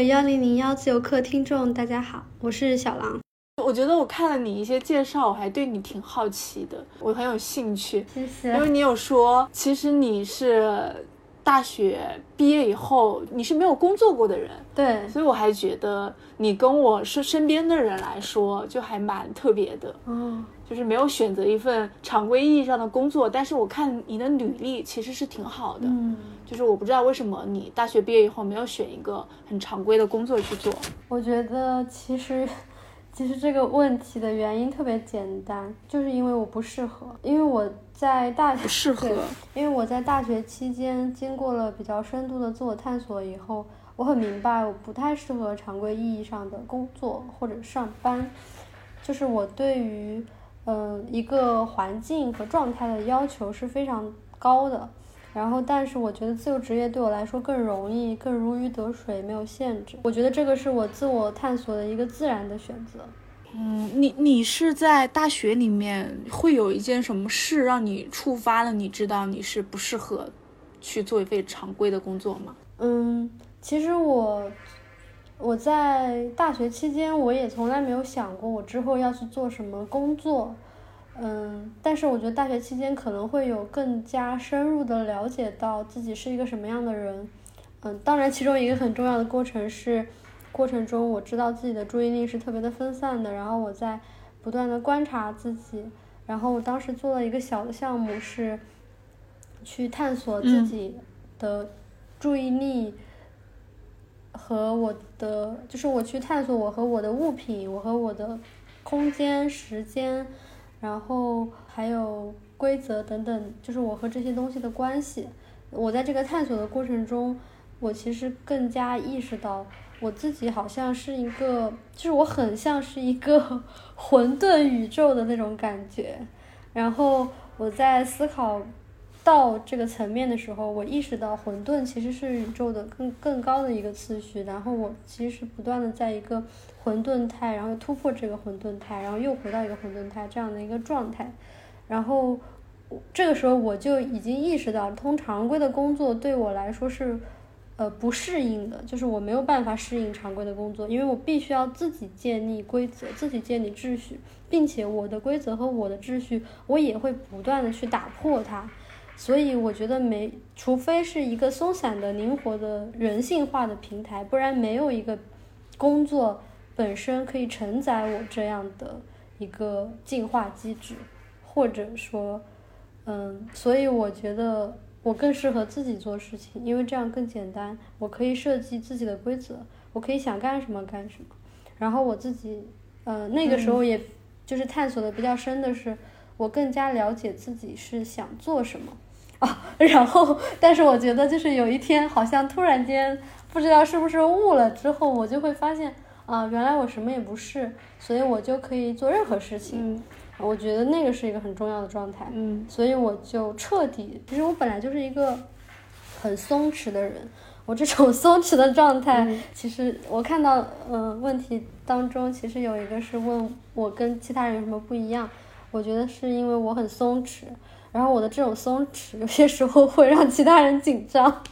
位幺零零幺自由课听众，大家好，我是小狼。我觉得我看了你一些介绍，我还对你挺好奇的，我很有兴趣。谢谢。因为你有说，其实你是大学毕业以后，你是没有工作过的人。对。所以我还觉得你跟我是身边的人来说，就还蛮特别的。嗯。就是没有选择一份常规意义上的工作，但是我看你的履历其实是挺好的。嗯，就是我不知道为什么你大学毕业以后没有选一个很常规的工作去做。我觉得其实，其实这个问题的原因特别简单，就是因为我不适合。因为我在大学不适合，因为我在大学期间经过了比较深度的自我探索以后，我很明白我不太适合常规意义上的工作或者上班。就是我对于。嗯，一个环境和状态的要求是非常高的，然后，但是我觉得自由职业对我来说更容易，更如鱼得水，没有限制。我觉得这个是我自我探索的一个自然的选择。嗯，你你是在大学里面会有一件什么事让你触发了？你知道你是不适合去做一份常规的工作吗？嗯，其实我。我在大学期间，我也从来没有想过我之后要去做什么工作，嗯，但是我觉得大学期间可能会有更加深入的了解到自己是一个什么样的人，嗯，当然其中一个很重要的过程是，过程中我知道自己的注意力是特别的分散的，然后我在不断的观察自己，然后我当时做了一个小的项目是，去探索自己的注意力。和我的就是我去探索我和我的物品，我和我的空间、时间，然后还有规则等等，就是我和这些东西的关系。我在这个探索的过程中，我其实更加意识到我自己好像是一个，就是我很像是一个 混沌宇宙的那种感觉。然后我在思考。到这个层面的时候，我意识到混沌其实是宇宙的更更高的一个次序，然后我其实不断的在一个混沌态，然后突破这个混沌态，然后又回到一个混沌态这样的一个状态，然后这个时候我就已经意识到，通常规的工作对我来说是呃不适应的，就是我没有办法适应常规的工作，因为我必须要自己建立规则，自己建立秩序，并且我的规则和我的秩序，我也会不断的去打破它。所以我觉得没，除非是一个松散的、灵活的、人性化的平台，不然没有一个工作本身可以承载我这样的一个进化机制，或者说，嗯，所以我觉得我更适合自己做事情，因为这样更简单，我可以设计自己的规则，我可以想干什么干什么，然后我自己，呃，那个时候也就是探索的比较深的是，我更加了解自己是想做什么。啊，然后，但是我觉得就是有一天，好像突然间不知道是不是悟了之后，我就会发现啊，原来我什么也不是，所以我就可以做任何事情。嗯，我觉得那个是一个很重要的状态。嗯，所以我就彻底，其实我本来就是一个很松弛的人，我这种 松弛的状态，其实我看到，嗯，问题当中其实有一个是问我跟其他人有什么不一样，我觉得是因为我很松弛。然后我的这种松弛，有些时候会让其他人紧张。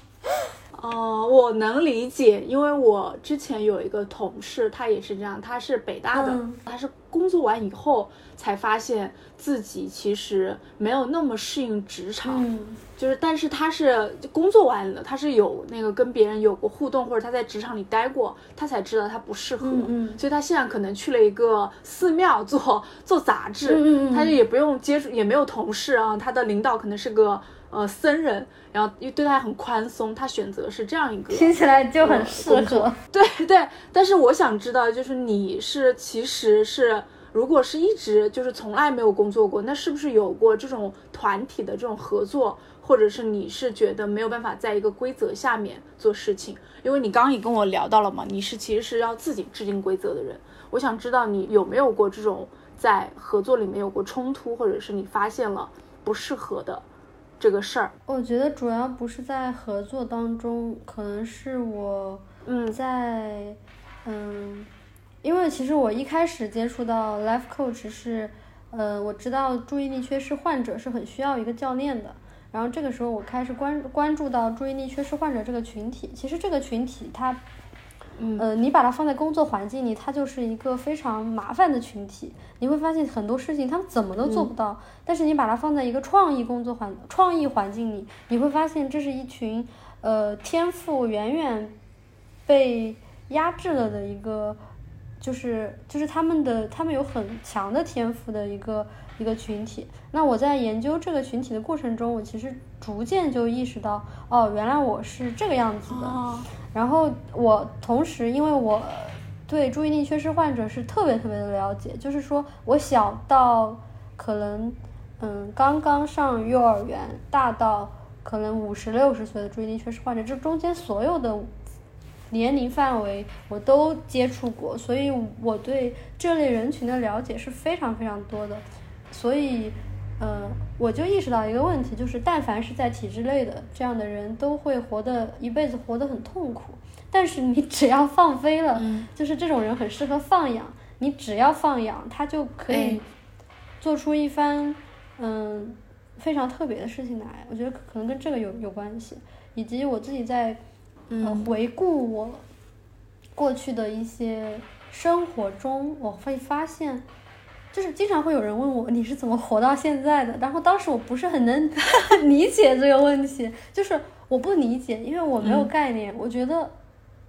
哦，我能理解，因为我之前有一个同事，他也是这样，他是北大的，他是工作完以后才发现自己其实没有那么适应职场，就是，但是他是工作完了，他是有那个跟别人有过互动，或者他在职场里待过，他才知道他不适合，所以他现在可能去了一个寺庙做做杂志，他就也不用接触，也没有同事啊，他的领导可能是个。呃，僧人，然后又对他很宽松，他选择是这样一个，听起来就很适合。对 对，但是我想知道，就是你是其实是，如果是一直就是从来没有工作过，那是不是有过这种团体的这种合作，或者是你是觉得没有办法在一个规则下面做事情？因为你刚刚也跟我聊到了嘛，你是其实是要自己制定规则的人。我想知道你有没有过这种在合作里面有过冲突，或者是你发现了不适合的。这个事儿，我觉得主要不是在合作当中，可能是我嗯。在嗯，因为其实我一开始接触到 life coach 是，呃，我知道注意力缺失患者是很需要一个教练的，然后这个时候我开始关关注到注意力缺失患者这个群体，其实这个群体它呃，你把它放在工作环境里，它就是一个非常麻烦的群体。你会发现很多事情他们怎么都做不到，但是你把它放在一个创意工作环、创意环境里，你会发现这是一群呃天赋远远被压制了的一个，就是就是他们的他们有很强的天赋的一个一个群体。那我在研究这个群体的过程中，我其实逐渐就意识到，哦，原来我是这个样子的。然后我同时，因为我对注意力缺失患者是特别特别的了解，就是说我小到可能嗯刚刚上幼儿园，大到可能五十六十岁的注意力缺失患者，这中间所有的年龄范围我都接触过，所以我对这类人群的了解是非常非常多的，所以嗯我就意识到一个问题，就是但凡是在体制内的这样的人都会活得一辈子活得很痛苦。但是你只要放飞了，就是这种人很适合放养。你只要放养，他就可以做出一番嗯非常特别的事情来。我觉得可能跟这个有有关系，以及我自己在嗯回顾我过去的一些生活中，我会发现，就是经常会有人问我你是怎么活到现在的。然后当时我不是很能 理解这个问题，就是我不理解，因为我没有概念。我觉得。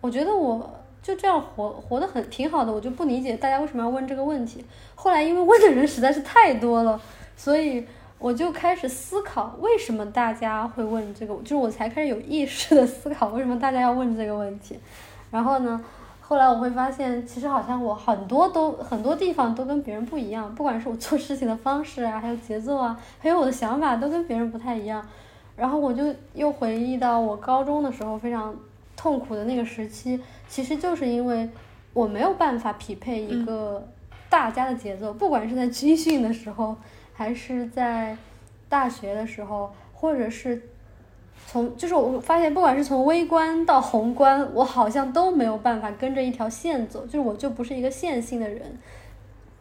我觉得我就这样活活得很挺好的，我就不理解大家为什么要问这个问题。后来因为问的人实在是太多了，所以我就开始思考为什么大家会问这个，就是我才开始有意识的思考为什么大家要问这个问题。然后呢，后来我会发现，其实好像我很多都很多地方都跟别人不一样，不管是我做事情的方式啊，还有节奏啊，还有我的想法都跟别人不太一样。然后我就又回忆到我高中的时候，非常。痛苦的那个时期，其实就是因为我没有办法匹配一个大家的节奏，不管是在军训的时候，还是在大学的时候，或者是从，就是我发现，不管是从微观到宏观，我好像都没有办法跟着一条线走，就是我就不是一个线性的人。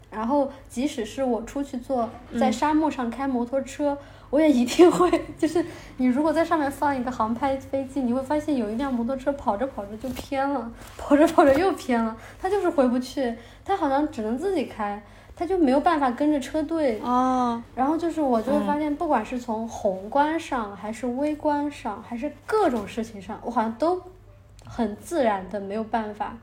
然后，即使是我出去坐在沙漠上开摩托车。我也一定会，就是你如果在上面放一个航拍飞机，你会发现有一辆摩托车跑着跑着就偏了，跑着跑着又偏了，它就是回不去，它好像只能自己开，它就没有办法跟着车队。啊。然后就是我就会发现，不管是从宏观上，还是微观上，还是各种事情上，我好像都很自然的没有办法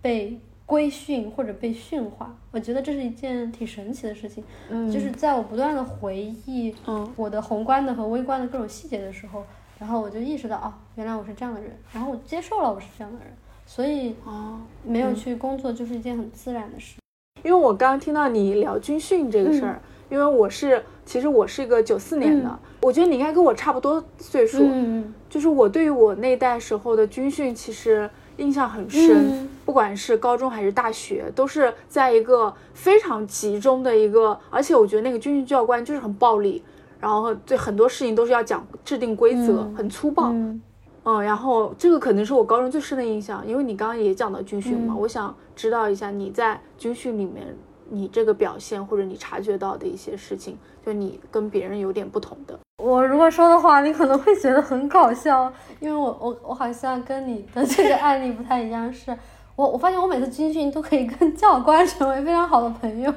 被。规训或者被驯化，我觉得这是一件挺神奇的事情。嗯，就是在我不断的回忆，嗯，我的宏观的和微观的各种细节的时候，然后我就意识到，哦，原来我是这样的人，然后我接受了我是这样的人，所以，哦，没有去工作就是一件很自然的事。因为我刚刚听到你聊军训这个事儿，因为我是，其实我是一个九四年的，我觉得你应该跟我差不多岁数，嗯，就是我对于我那代时候的军训，其实。印象很深，不管是高中还是大学，都是在一个非常集中的一个，而且我觉得那个军训教官就是很暴力，然后对很多事情都是要讲制定规则，很粗暴，嗯，然后这个可能是我高中最深的印象，因为你刚刚也讲到军训嘛，我想知道一下你在军训里面你这个表现或者你察觉到的一些事情，就你跟别人有点不同的。我如果说的话，你可能会觉得很搞笑，因为我我我好像跟你的这个案例不太一样，是我我发现我每次军训都可以跟教官成为非常好的朋友，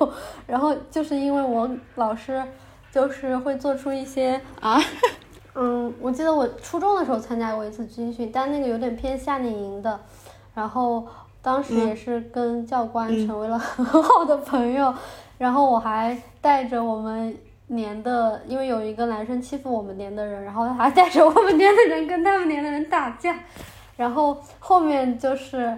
然后就是因为我老师就是会做出一些啊，嗯，我记得我初中的时候参加过一次军训，但那个有点偏夏令营的，然后当时也是跟教官成为了 很好的朋友，然后我还带着我们。连的，因为有一个男生欺负我们连的人，然后他还带着我们连的人跟他们连的人打架，然后后面就是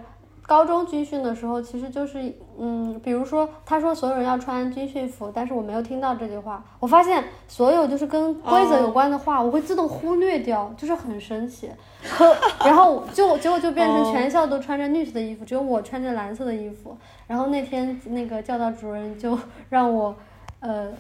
高中军训的时候，其实就是嗯，比如说他说所有人要穿军训服，但是我没有听到这句话，我发现所有就是跟规则有关的话，我会自动忽略掉，就是很神奇。然后就结果就变成全校都穿着绿色的衣服，只有我穿着蓝色的衣服。然后那天那个教导主任就让我呃。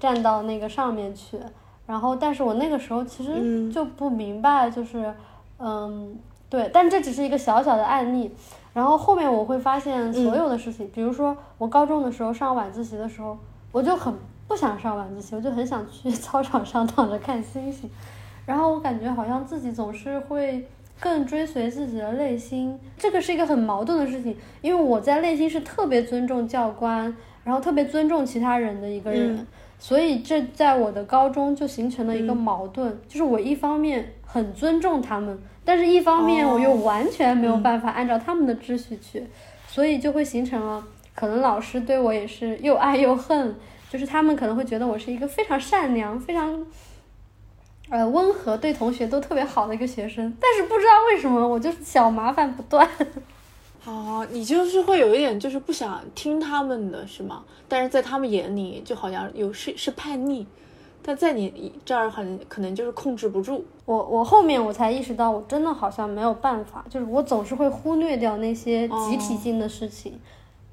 站到那个上面去，然后，但是我那个时候其实就不明白，就是，嗯，对，但这只是一个小小的案例，然后后面我会发现所有的事情，比如说我高中的时候上晚自习的时候，我就很不想上晚自习，我就很想去 操场上躺着看星星，然后我感觉好像自己总是会更追随自己的内心，这个是一个很矛盾的事情。因为我在内心是特别尊重教官，然后特别尊重其他人的一个人，所以这在我的高中就形成了一个矛盾，就是我一方面很尊重他们，但是一方面我又完全没有办法按照他们的秩序去，所以就会形成了可能老师对我也是又爱又恨，就是他们可能会觉得我是一个非常善良、非常。呃，温和对同学都特别好的一个学生，但是不知道为什么我就是小麻烦不断。哦，你就是会有一点就是不想听他们的是吗？但是在他们眼里就好像有是是叛逆，但在你这儿很可能就是控制不住。我我后面我才意识到，我真的好像没有办法，就是我总是会忽略掉那些集体性的事情，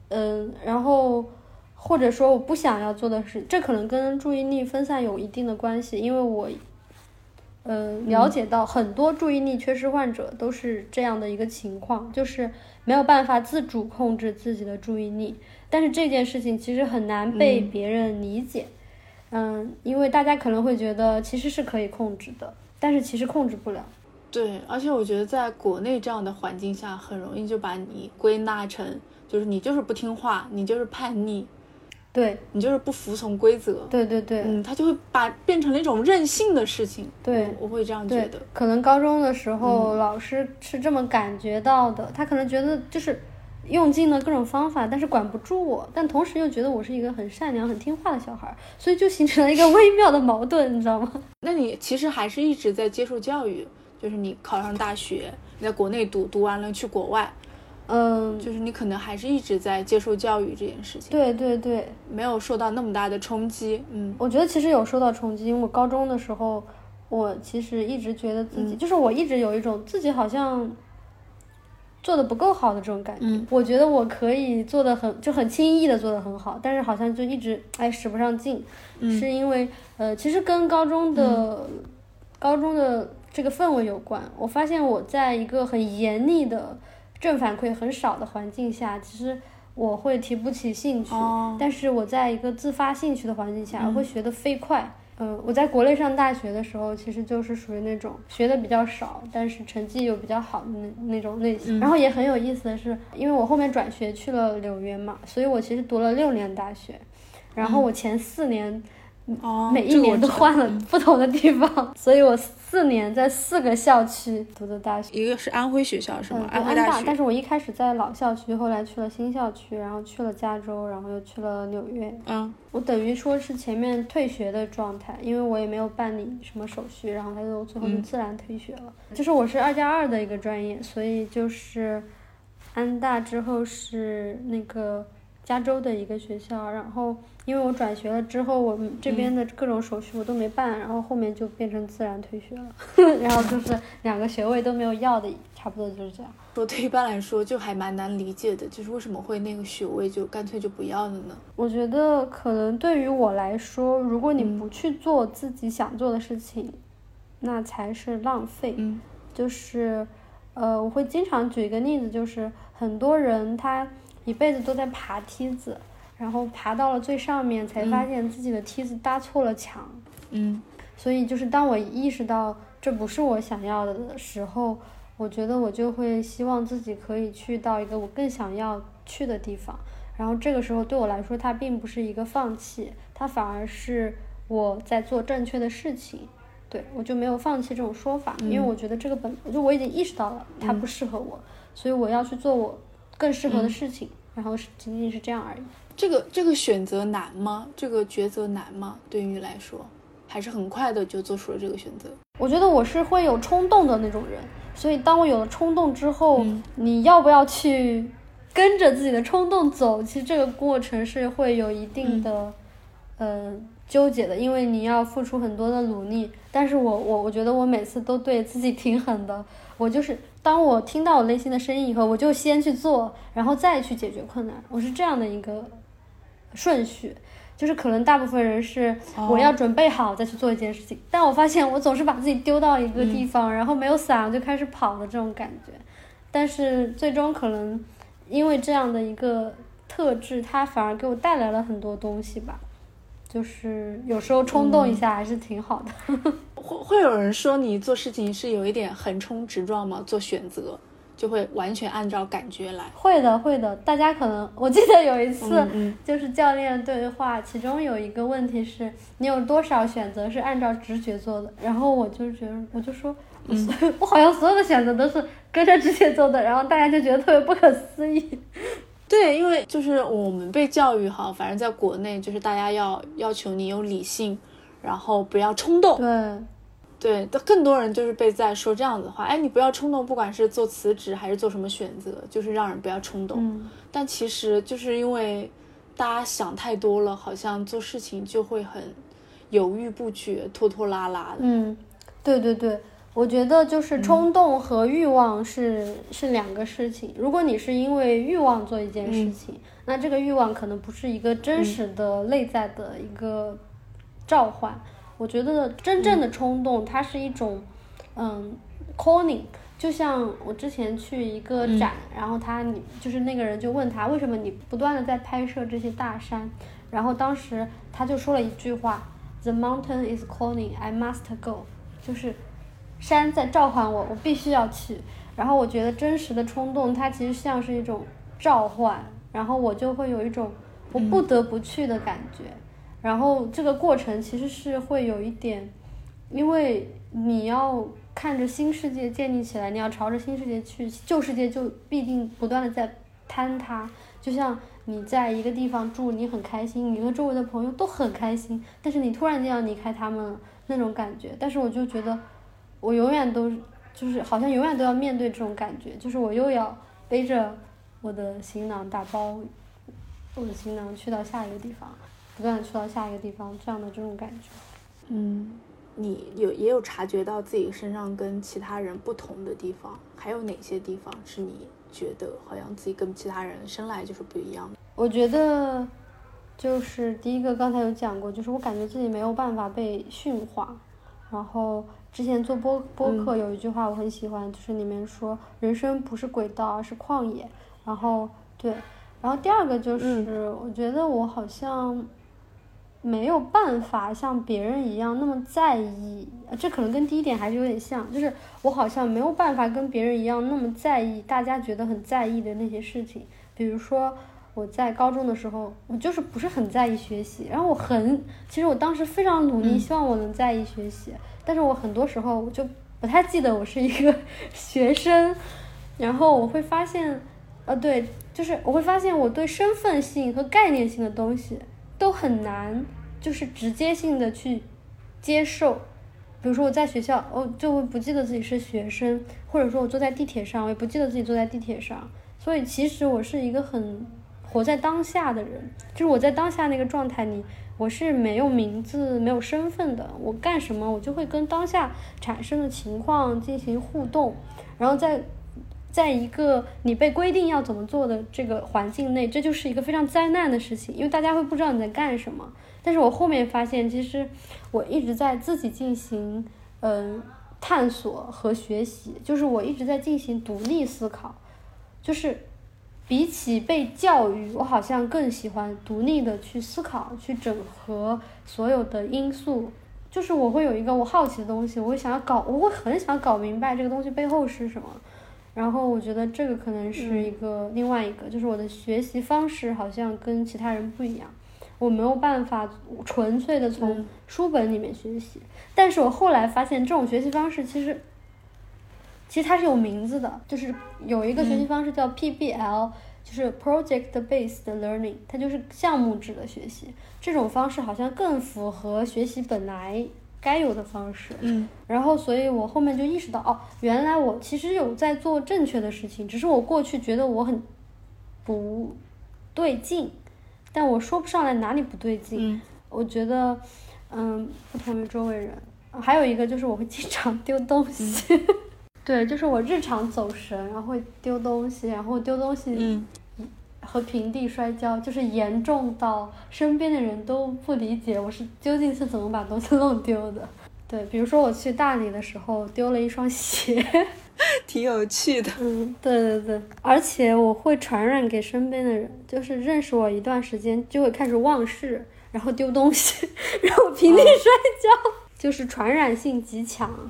嗯，然后或者说我不想要做的事，这可能跟注意力分散有一定的关系，因为我。呃，了解到很多注意力缺失患者都是这样的一个情况，就是没有办法自主控制自己的注意力。但是这件事情其实很难被别人理解，嗯，因为大家可能会觉得其实是可以控制的，但是其实控制不了。对，而且我觉得在国内这样的环境下，很容易就把你归纳成就是你就是不听话，你就是叛逆。对你就是不服从规则，对对对，嗯，他就会把变成了一种任性的事情，对，我会这样觉得。可能高中的时候老师是这么感觉到的，他可能觉得就是用尽了各种方法，但是管不住我，但同时又觉得我是一个很善良、很听话的小孩，所以就形成了一个微妙的矛盾，你知道吗？那你其实还是一直在接受教育，就是你考上大学，你在国内读，读完了去国外。嗯，就是你可能还是一直在接受教育这件事情。对对对，没有受到那么大的冲击。嗯，我觉得其实有受到冲击，因为我高中的时候，我其实一直觉得自己，就是我一直有一种自己好像做的不够好的这种感觉。嗯，我觉得我可以做的很，就很轻易的做的很好，但是好像就一直哎使不上劲。嗯，是因为呃，其实跟高中的高中的这个氛围有关。我发现我在一个很严厉的。正反馈很少的环境下，其实我会提不起兴趣。但是我在一个自发兴趣的环境下，我会学得飞快。嗯，我在国内上大学的时候，其实就是属于那种学的比较少，但是成绩又比较好的那那种类型。然后也很有意思的是，因为我后面转学去了纽约嘛，所以我其实读了六年大学。然后我前四年。哦，每一年都换了不同的地方，所以我四年在四个校区读的大学。一个是安徽学校是吗？安徽大学。但是我一开始在老校区，后来去了新校区，然后去了加州，然后又去了纽约。嗯，我等于说是前面退学的状态，因为我也没有办理什么手续，然后他就最后就自然退学了。就是我是二加二的一个专业，所以就是安大之后是那个加州的一个学校，然后。因为我转学了之后，我们这边的各种手续我都没办，然后后面就变成自然退学了，然后就是两个学位都没有要的，差不多就是这样。我对一般来说就还蛮难理解的，就是为什么会那个学位就干脆就不要了呢？我觉得可能对于我来说，如果你不去做自己想做的事情，那才是浪费。嗯，就是，呃，我会经常举一个例子，就是很多人他一辈子都在爬梯子。然后爬到了最上面，才发现自己的梯子搭错了墙。嗯，所以就是当我意识到这不是我想要的时候，我觉得我就会希望自己可以去到一个我更想要去的地方。然后这个时候对我来说，它并不是一个放弃，它反而是我在做正确的事情。对我就没有放弃这种说法，因为我觉得这个本就我已经意识到了它不适合我，所以我要去做我更适合的事情。然后是仅仅是这样而已。这个这个选择难吗？这个抉择难吗？对于你来说，还是很快的就做出了这个选择。我觉得我是会有冲动的那种人，所以当我有了冲动之后，你要不要去跟着自己的冲动走？其实这个过程是会有一定的，呃，纠结的，因为你要付出很多的努力。但是我我我觉得我每次都对自己挺狠的，我就是当我听到我内心的声音以后，我就先去做，然后再去解决困难。我是这样的一个。顺序就是可能大部分人是我要准备好再去做一件事情，但我发现我总是把自己丢到一个地方，然后没有伞就开始跑的这种感觉。但是最终可能因为这样的一个特质，它反而给我带来了很多东西吧。就是有时候冲动一下还是挺好的。会会有人说你做事情是有一点横冲直撞吗？做选择就会完全按照感觉来。会的，会的。大家可能我记得有一次 就是教练对话，其中有一个问题是你有多少选择是按照直觉做的？然后我就觉得我就说，我好像所有的选择都是跟着直觉做的，然后大家就觉得特别不可思议。对，因为就是我们被教育哈，反正在国内就是大家要要求你有理性，然后不要冲动。对，对，更多人就是被在说这样子的话，哎，你不要冲动，不管是做辞职还是做什么选择，就是让人不要冲动。嗯。但其实就是因为大家想太多了，好像做事情就会很犹豫不决、拖拖拉拉的。嗯，对对对。我觉得就是冲动和欲望是是两个事情。如果你是因为欲望做一件事情，那这个欲望可能不是一个真实的内在的一个召唤。我觉得真正的冲动，它是一种，嗯，calling。就像我之前去一个展，然后他你就是那个人就问他为什么你不断的在拍摄这些大山，然后当时他就说了一句话：“The mountain is calling, I must go。”就是。山在召唤我，我必须要去。然后我觉得真实的冲动，它其实像是一种召唤，然后我就会有一种我不得不去的感觉。然后这个过程其实是会有一点，因为你要看着新世界建立起来，你要朝着新世界去，旧世界就必定不断的在坍塌。就像你在一个地方住，你很开心，你和周围的朋友都很开心，但是你突然间要离开他们那种感觉。但是我就觉得。我永远都就是好像永远都要面对这种感觉，就是我又要背着我的行囊打包我的行囊去到下一个地方，不断的去到下一个地方，这样的这种感觉。嗯，你有也有察觉到自己身上跟其他人不同的地方，还有哪些地方是你觉得好像自己跟其他人生来就是不一样的？我觉得就是第一个刚才有讲过，就是我感觉自己没有办法被驯化，然后。之前做播播客有一句话我很喜欢，就是里面说人生不是轨道，而是旷野。然后对，然后第二个就是我觉得我好像没有办法像别人一样那么在意，这可能跟第一点还是有点像，就是我好像没有办法跟别人一样那么在意大家觉得很在意的那些事情，比如说。我在高中的时候，我就是不是很在意学习，然后我很，其实我当时非常努力，希望我能在意学习，但是我很多时候我就不太记得我是一个 学生，然后我会发现，呃，对，就是我会发现我对身份性和概念性的东西都很难，就是直接性的去接受，比如说我在学校，我就会不记得自己是学生，或者说我坐在地铁上，我也不记得自己坐在地铁上，所以其实我是一个很。活在当下的人，就是我在当下那个状态里，我是没有名字、没有身份的。我干什么，我就会跟当下产生的情况进行互动。然后在，在一个你被规定要怎么做的这个环境内，这就是一个非常灾难的事情，因为大家会不知道你在干什么。但是我后面发现，其实我一直在自己进行嗯探索和学习，就是我一直在进行独立思考，就是。比起被教育，我好像更喜欢独立的去思考，去整合所有的因素。就是我会有一个我好奇的东西，我会想要搞，我会很想搞明白这个东西背后是什么。然后我觉得这个可能是一个另外一个，就是我的学习方式好像跟其他人不一样。我没有办法纯粹的从书本里面学习，但是我后来发现这种学习方式其实。其实它是有名字的，就是有一个学习方式叫 PBL，就是 Project Based Learning，它就是项目制的学习。这种方式好像更符合学习本来该有的方式。嗯。然后，所以我后面就意识到，哦，原来我其实有在做正确的事情，只是我过去觉得我很不对劲，但我说不上来哪里不对劲。嗯。我觉得，嗯，不同于周围人。还有一个就是我会经常丢东西。对，就是我日常走神，然后会丢东西，然后丢东西，和平地摔跤，就是严重到身边的人都不理解我是究竟是怎么把东西弄丢的。对，比如说我去大理的时候丢了一双鞋，挺有趣的。嗯，对对对，而且我会传染给身边的人，就是认识我一段时间就会开始忘事，然后丢东西，然后平地摔跤，就是传染性极强。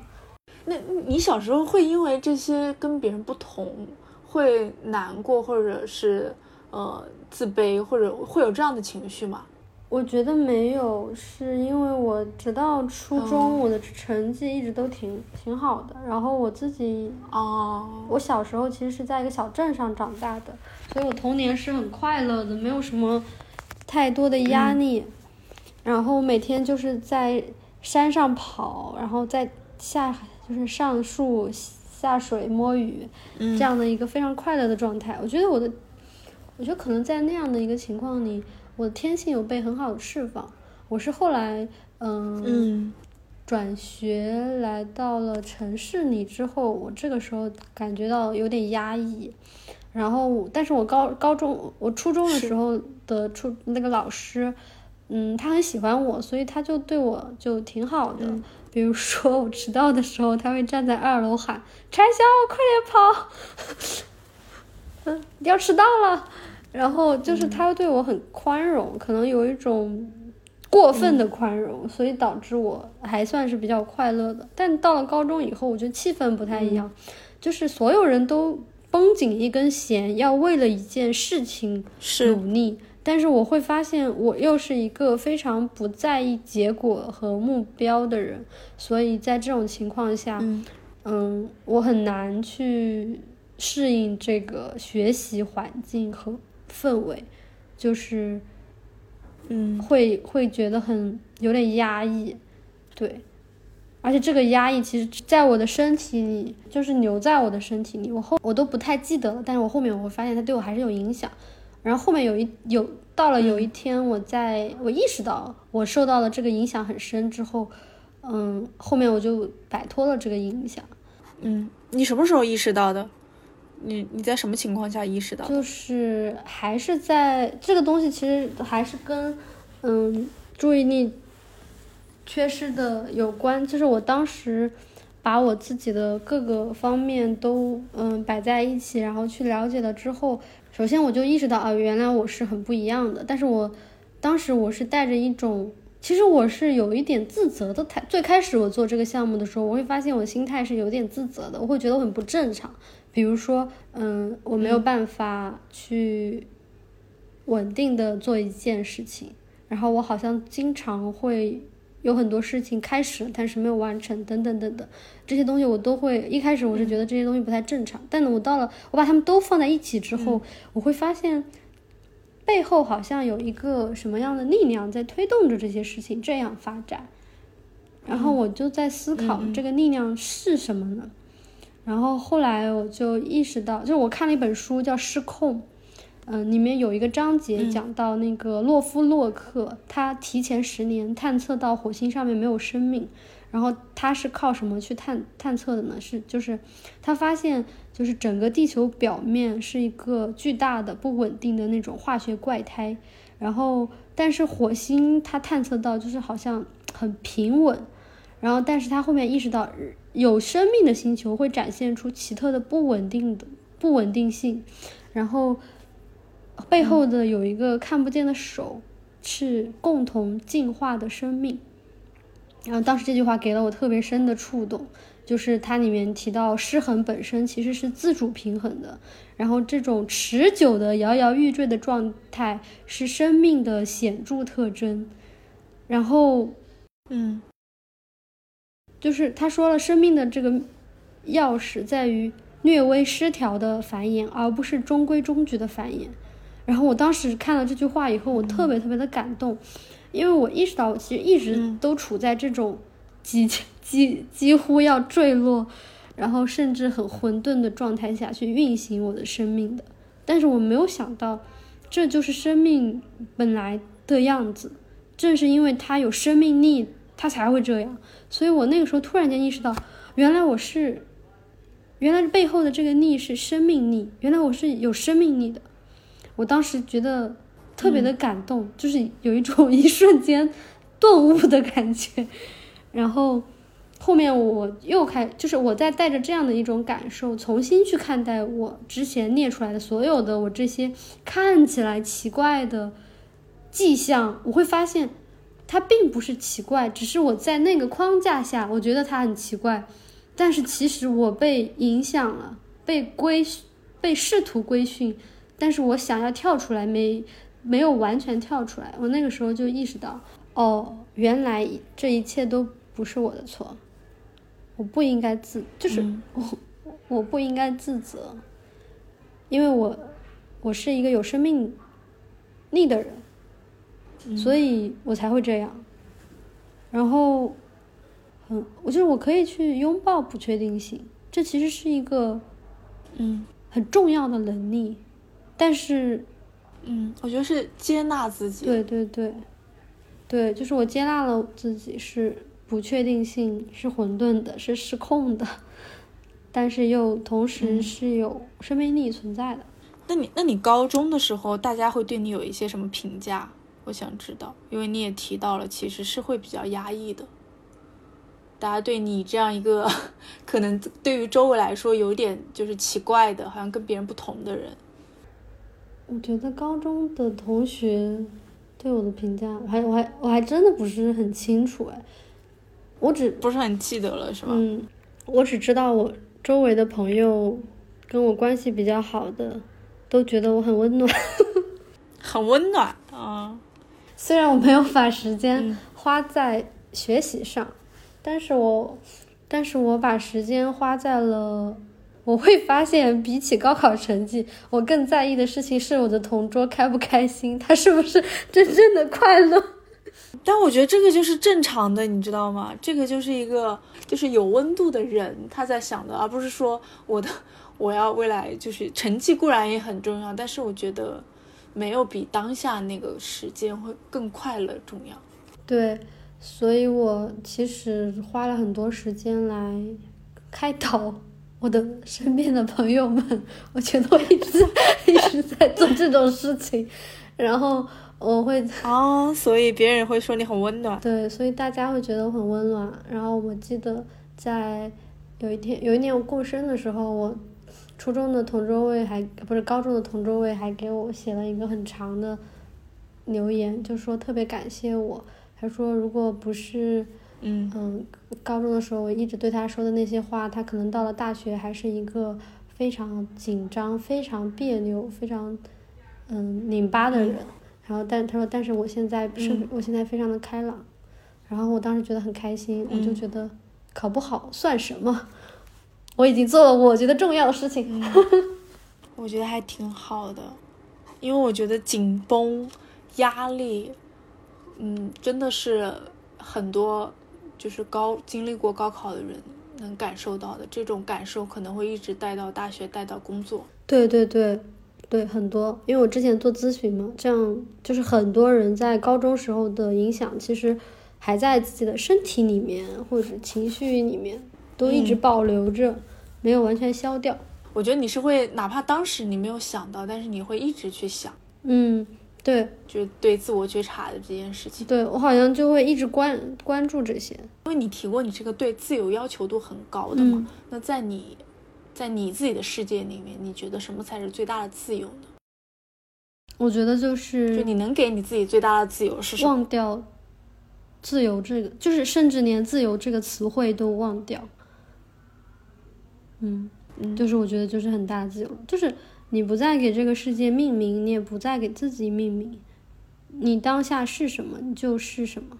那你小时候会因为这些跟别人不同，会难过，或者是呃自卑，或者会有这样的情绪吗？我觉得没有，是因为我直到初中，我的成绩一直都挺挺好的。然后我自己，哦，我小时候其实是在一个小镇上长大的，所以我童年是很快乐的，没有什么太多的压力。然后每天就是在山上跑，然后在下就是上树下水摸鱼，这样的一个非常快乐的状态。我觉得我的，我觉得可能在那样的一个情况里。我的天性有被很好的释放，我是后来嗯转学来到了城市里之后，我这个时候感觉到有点压抑，然后但是我高高中我初中的时候的初那个老师，嗯，他很喜欢我，所以他就对我就挺好的，比如说我迟到的时候，他会站在二楼喊柴潇快点跑，嗯，要迟到了。然后就是他对我很宽容，可能有一种过分的宽容，所以导致我还算是比较快乐的。但到了高中以后，我觉得气氛不太一样，就是所有人都绷紧一根弦，要为了一件事情努力。但是我会发现，我又是一个非常不在意结果和目标的人，所以在这种情况下，嗯，我很难去适应这个学习环境和。氛围，就是，嗯，会会觉得很有点压抑，对，而且这个压抑其实在我的身体里，就是留在我的身体里，我后我都不太记得了，但是我后面我会发现它对我还是有影响。然后后面有一有到了有一天，我在我意识到我受到了这个影响很深之后，嗯，后面我就摆脱了这个影响。嗯，你什么时候意识到的？你你在什么情况下意识到？就是还是在这个东西，其实还是跟嗯注意力缺失的有关。就是我当时把我自己的各个方面都嗯摆在一起，然后去了解了之后，首先我就意识到啊，原来我是很不一样的。但是我当时我是带着一种，其实我是有一点自责的态。最开始我做这个项目的时候，我会发现我心态是有点自责的，我会觉得我很不正常。比如说，嗯，我没有办法去稳定的做一件事情，然后我好像经常会有很多事情开始了，但是没有完成，等等等等，这些东西我都会。一开始我是觉得这些东西不太正常，但我到了我把它们都放在一起之后，我会发现背后好像有一个什么样的力量在推动着这些事情这样发展，然后我就在思考这个力量是什么呢？然后后来我就意识到，就是我看了一本书叫《失控》，嗯，里面有一个章节讲到那个洛夫洛克，他提前十年探测到火星上面没有生命，然后他是靠什么去探探测的呢？是就是他发现，就是整个地球表面是一个巨大的不稳定的那种化学怪胎，然后但是火星他探测到就是好像很平稳，然后但是他后面意识到。有生命的星球会展现出奇特的不稳定的不稳定性，然后背后的有一个看不见的手，是共同进化的生命。然后当时这句话给了我特别深的触动，就是它里面提到失衡本身其实是自主平衡的，然后这种持久的摇摇欲坠的状态是生命的显著特征。然后，嗯。就是他说了，生命的这个钥匙在于略微失调的繁衍，而不是中规中矩的繁衍。然后我当时看了这句话以后，我特别特别的感动，因为我意识到，我其实一直都处在这种 几几几乎要坠落，然后甚至很混沌的状态下去运行我的生命的。但是我没有想到，这就是生命本来的样子。正是因为它有生命力。它才会这样，所以我那个时候突然间意识到，原来我是，原来背后的这个力是生命力，原来我是有生命力的。我当时觉得特别的感动，就是有一种 一瞬间顿悟的感觉。然后后面我又开，就是我在带着这样的一种感受，重新去看待我之前列出来的所有的我这些看起来奇怪的迹象，我会发现它并不是奇怪，只是我在那个框架下，我觉得它很奇怪。但是其实我被影响了，被规，被试图规训，但是我想要跳出来，没没有完全跳出来。我那个时候就意识到，哦，原来这一切都不是我的错，我不应该自，就是 我我不应该自责，因为我我是一个有生命力的人。所以我才会这样，然后，嗯，我就是我可以去拥抱不确定性，这其实是一个，嗯，很重要的能力，但是，嗯，我觉得是接纳自己。对对对，对，就是我接纳了自己是不确定性，是混沌的，是失控的，但是又同时是有生命力存在的。那你那你高中的时候，大家会对你有一些什么评价？我想知道，因为你也提到了，其实是会比较压抑的。大家对你这样一个 可能对于周围来说有点就是奇怪的，好像跟别人不同的人，我觉得高中的同学对我的评价，我还我还我还真的不是很清楚哎，我只不是很记得了，是吗？嗯，我只知道我周围的朋友跟我关系比较好的，都觉得我很温暖，很温暖啊。虽然我没有把时间花在学习上，但是我，但是我把时间花在了，我会发现比起高考成绩，我更在意的事情是我的同桌开不开心，他是不是真正的快乐。但我觉得这个就是正常的，你知道吗？这个就是一个就是有温度的人他在想的，而不是说我的 我要未来就是成绩固然也很重要，但是我觉得。没有比当下那个时间会更快乐重要。对，所以我其实花了很多时间来开导我的身边的朋友们。我觉得我一直 一直在做这种事情，然后我会啊，所以别人会说你很温暖。对，所以大家会觉得我很温暖。然后我记得在有一天，有一年我过生的时候，我。初中的同桌位还不是高中的同桌位，还给我写了一个很长的留言，就说特别感谢我。他说如果不是嗯嗯高中的时候我一直对他说的那些话，他可能到了大学还是一个非常紧张、非常别扭、非常嗯拧巴的人。然后但他说但是我现在是我现在非常的开朗。然后我当时觉得很开心，我就觉得考不好算什么。我已经做了我觉得重要的事情，我觉得还挺好的，因为我觉得紧绷、压力，嗯，真的是很多就是高经历过高考的人能感受到的，这种感受可能会一直带到大学，带到工作。对对对对，很多，因为我之前做咨询嘛，这样就是很多人在高中时候的影响，其实还在自己的身体里面或者情绪里面。都一直保留着，没有完全消掉。我觉得你是会，哪怕当时你没有想到，但是你会一直去想。嗯，对，就对自我觉察的这件事情。对我好像就会一直关关注这些。因为你提过，你这个对自由要求度很高的嘛。那在你，在你自己的世界里面，你觉得什么才是最大的自由呢？我觉得就是，就你能给你自己最大的自由是什么？忘掉自由这个，就是甚至连自由这个词汇都忘掉。嗯嗯，就是我觉得就是很大的自由，就是你不再给这个世界命名，你也不再给自己命名，你当下是什么你就是什么，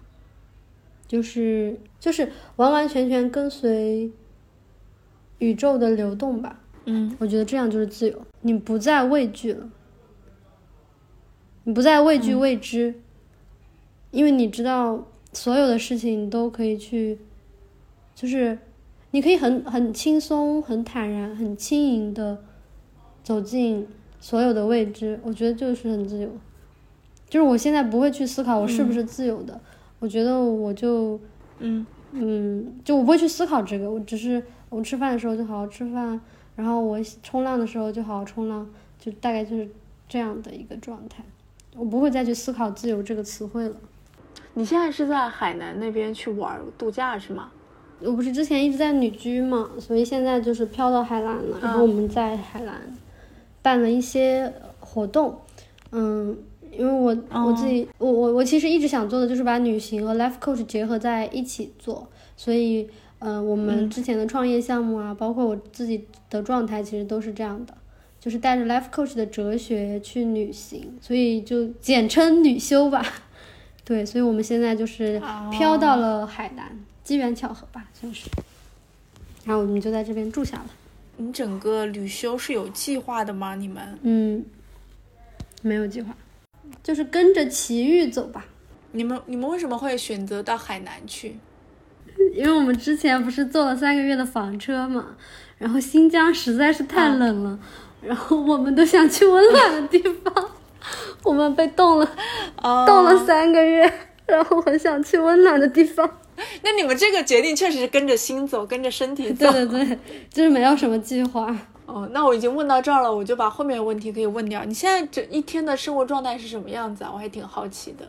就是就是完完全全跟随宇宙的流动吧。嗯，我觉得这样就是自由，你不再畏惧了，你不再畏惧未知，因为你知道所有的事情你都可以去，就是。你可以很很轻松、很坦然、很轻盈的走进所有的未知，我觉得就是很自由。就是我现在不会去思考我是不是自由的，我觉得我就嗯嗯，就我不会去思考这个，我只是我吃饭的时候就好好吃饭，然后我冲浪的时候就好好冲浪，就大概就是这样的一个状态。我不会再去思考自由这个词汇了。你现在是在海南那边去玩度假是吗？我不是之前一直在旅居嘛，所以现在就是飘到海南了。然后我们在海南办了一些活动，嗯，因因为我我自己，我我我其实一直想做的就是把旅行和 life coach 结合在一起做，所以，嗯，我们之前的创业项目啊，包括我自己的状态，其实都是这样的，就是带着 life coach 的哲学去旅行，所以就简称旅修吧。对，所以我们现在就是飘到了海南，机缘巧合吧，算是。然后我们就在这边住下了。你整个旅修是有计划的吗？你们？嗯，没有计划，就是跟着奇遇走吧。你们你们为什么会选择到海南去？因为我们之前不是坐了三个月的房车嘛，然后新疆实在是太冷了，然后我们都想去温暖的地方。我们被冻了，冻了三个月，然后很想去温暖的地方。那你们这个决定确实是跟着心走，跟着身体走。对对对，就是没有什么计划。哦，那我已经问到这儿了，我就把后面的问题可以问掉。你现在这一天的生活状态是什么样子啊？我还挺好奇的。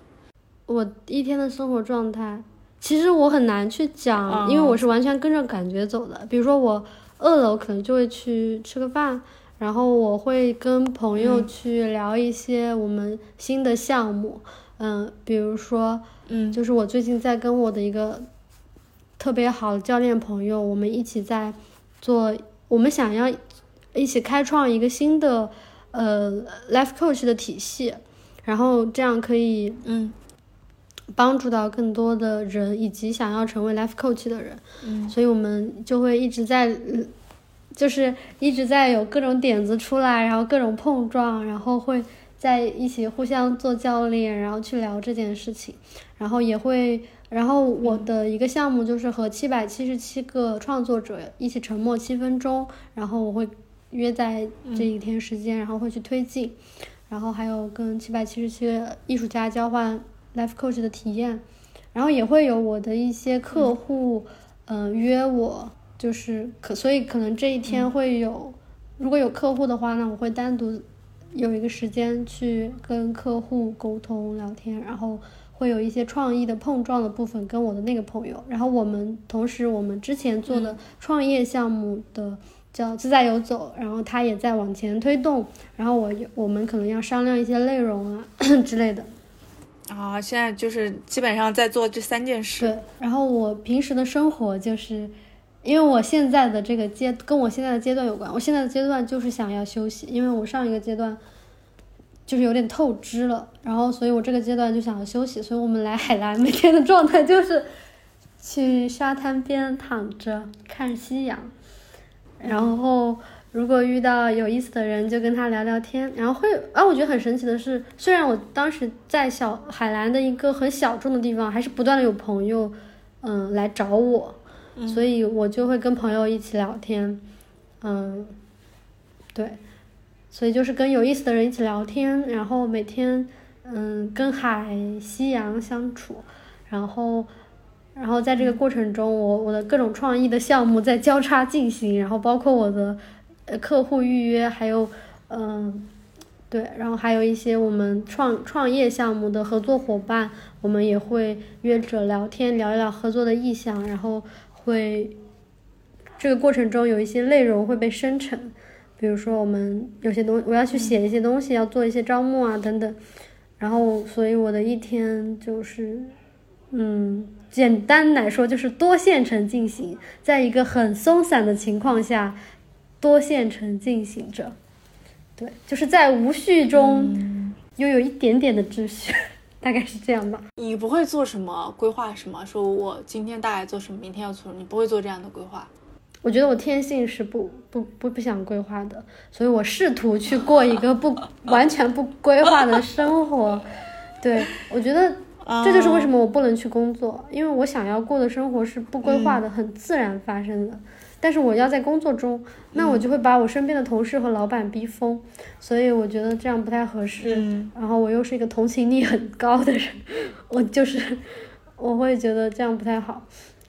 我一天的生活状态，其实我很难去讲，因为我是完全跟着感觉走的。比如说我饿了，我可能就会去吃个饭，然后我会跟朋友去聊一些我们新的项目。嗯，比如说。嗯，就是我最近在跟我的一个特别好的教练朋友，我们一起在做，我们想要一起开创一个新的呃 life coach 的体系，然后这样可以嗯。帮助到更多的人以及想要成为 life coach 的人，嗯，所以我们就会一直在就是一直在有各种点子出来，然后各种碰撞，然后会。在一起互相做教练，然后去聊这件事情，然后也会，然后我的一个项目就是和七百七十七个创作者一起沉默七分钟，然后我会约在这一天时间，然后会去推进，然后还有跟七百七十七个艺术家交换 life coach 的体验，然后也会有我的一些客户，嗯，约我，就是可，所以可能这一天会有，如果有客户的话，那我会单独。有一个时间去跟客户沟通聊天，然后会有一些创意的碰撞的部分跟我的那个朋友，然后我们同时我们之前做的创业项目的叫自在游走，然后他也在往前推动，然后我我们可能要商量一些内容啊 之类的。啊，现在就是基本上在做这三件事。对，然后我平时的生活就是。因为我现在的这个阶跟我现在的阶段有关，我现在的阶段就是想要休息，因为我上一个阶段就是有点透支了，然后所以我这个阶段就想要休息，所以我们来海南每天的状态就是去沙滩边躺着看夕阳，然后如果遇到有意思的人就跟他聊聊天，然后会啊，我觉得很神奇的是，虽然我当时在小海南的一个很小众的地方，还是不断的有朋友嗯来找我。所以我就会跟朋友一起聊天，嗯，对，所以就是跟有意思的人一起聊天，然后每天嗯跟海夕阳相处，然后然后在这个过程中，我我的各种创意的项目在交叉进行，然后包括我的呃客户预约，还有嗯对，然后还有一些我们创创业项目的合作伙伴，我们也会约着聊天，聊一聊合作的意向，然后。会，这个过程中有一些内容会被生成，比如说我们有些东，我要去写一些东西，要做一些招募啊等等，然后所以我的一天就是，嗯，简单来说就是多线程进行，在一个很松散的情况下，多线程进行着，对，就是在无序中又有一点点的秩序。大概是这样吧。你不会做什么规划什么？说我今天大概做什么，明天要做什么？你不会做这样的规划。我觉得我天性是不不不不想规划的，所以我试图去过一个不完全不规划的生活。对，我觉得这就是为什么我不能去工作，因为我想要过的生活是不规划的，很自然发生的。但是我要在工作中，那我就会把我身边的同事和老板逼疯，所以我觉得这样不太合适。然后我又是一个同情力很高的人，我就是我会觉得这样不太好。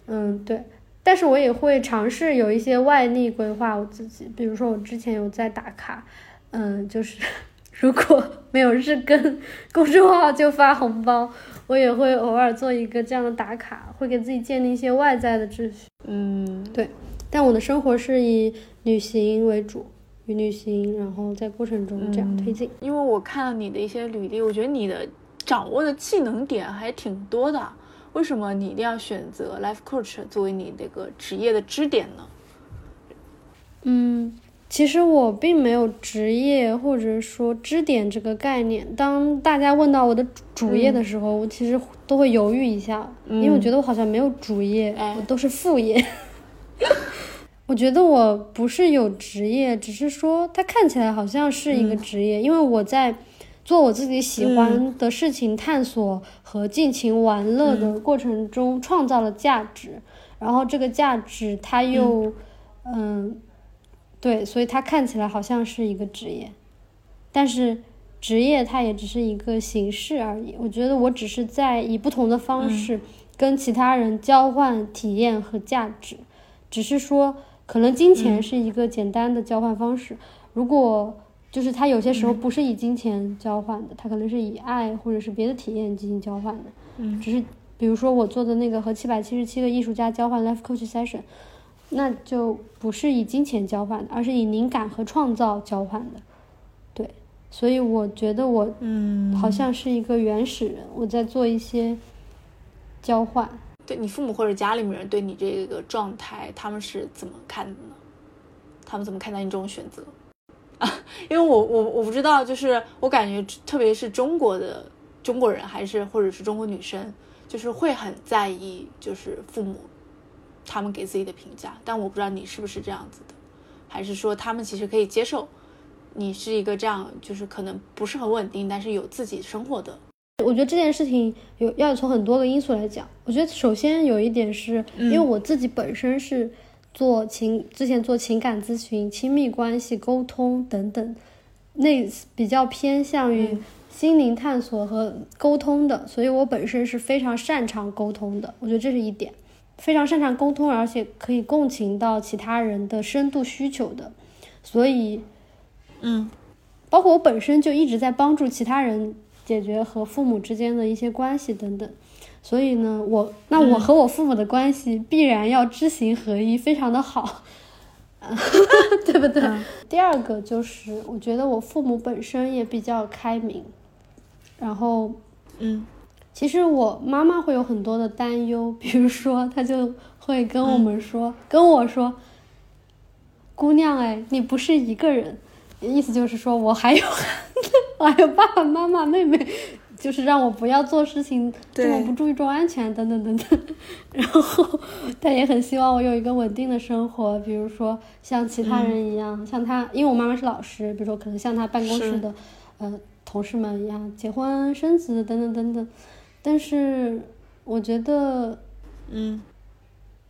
嗯，对。但是我也会尝试有一些外力规划我自己，比如说我之前有在打卡，嗯，就是 如果没有日更，公众号就发红包，我也会偶尔做一个这样的打卡，会给自己建立一些外在的秩序。嗯，对。但我的生活是以旅行为主，与旅行，然后在过程中这样推进。因为我看了你的一些履历，我觉得你的掌握的技能点还挺多的。为什么你一定要选择 life coach 作为你这个职业的支点呢？嗯。其实我并没有职业或者说支点这个概念。当大家问到我的主业的时候，我其实都会犹豫一下，因为我觉得我好像没有主业，我都是副业。我觉得我不是有职业，只是说它看起来好像是一个职业，因为我在做我自己喜欢的事情，探索和尽情玩乐的过程中创造了价值，然后这个价值它又嗯。对，所以它看起来好像是一个职业，但是职业它也只是一个形式而已。我觉得我只是在以不同的方式跟其他人交换体验和价值，只是说可能金钱是一个简单的交换方式。如果就是它有些时候不是以金钱交换的，它可能是以爱或者是别的体验进行交换的。嗯，只是比如说我做的那个和七百七十七个艺术家交换 life coach session。那就不是以金钱交换的，而是以灵感和创造交换的，对，所以我觉得我嗯，好像是一个原始人，我在做一些交换。对你父母或者家里面人对你这个状态，他们是怎么看的呢？他们怎么看待你这种选择啊？因为我我我不知道，就是我感觉，特别是中国的中国人，还是或者是中国女生，就是会很在意，就是父母。他们给自己的评价，但我不知道你是不是这样子的，还是说他们其实可以接受你是一个这样，就是可能不是很稳定，但是有自己生活的。我觉得这件事情有要从很多个因素来讲。我觉得首先有一点是因为我自己本身是做情，之前做情感咨询、亲密关系沟通等等，那比较偏向于心灵探索和沟通的，所以我本身是非常擅长沟通的。我觉得这是一点。非常擅长沟通，而且可以共情到其他人的深度需求的，所以，嗯，包括我本身就一直在帮助其他人解决和父母之间的一些关系等等，所以呢，我那我和我父母的关系必然要知行合一，非常的好，对不对？第二个就是，我觉得我父母本身也比较开明，然后，嗯。其实我妈妈会有很多的担忧，比如说她就会跟我们说，跟我说：“姑娘哎，你不是一个人。”意思就是说我还有，我还有爸爸妈妈、妹妹，就是让我不要做事情这么不注意重安全等等等等。然后他也很希望我有一个稳定的生活，比如说像其他人一样，像他，因为我妈妈是老师，比如说可能像他办公室的呃同事们一样，结婚生子等等等等。但是我觉得，嗯，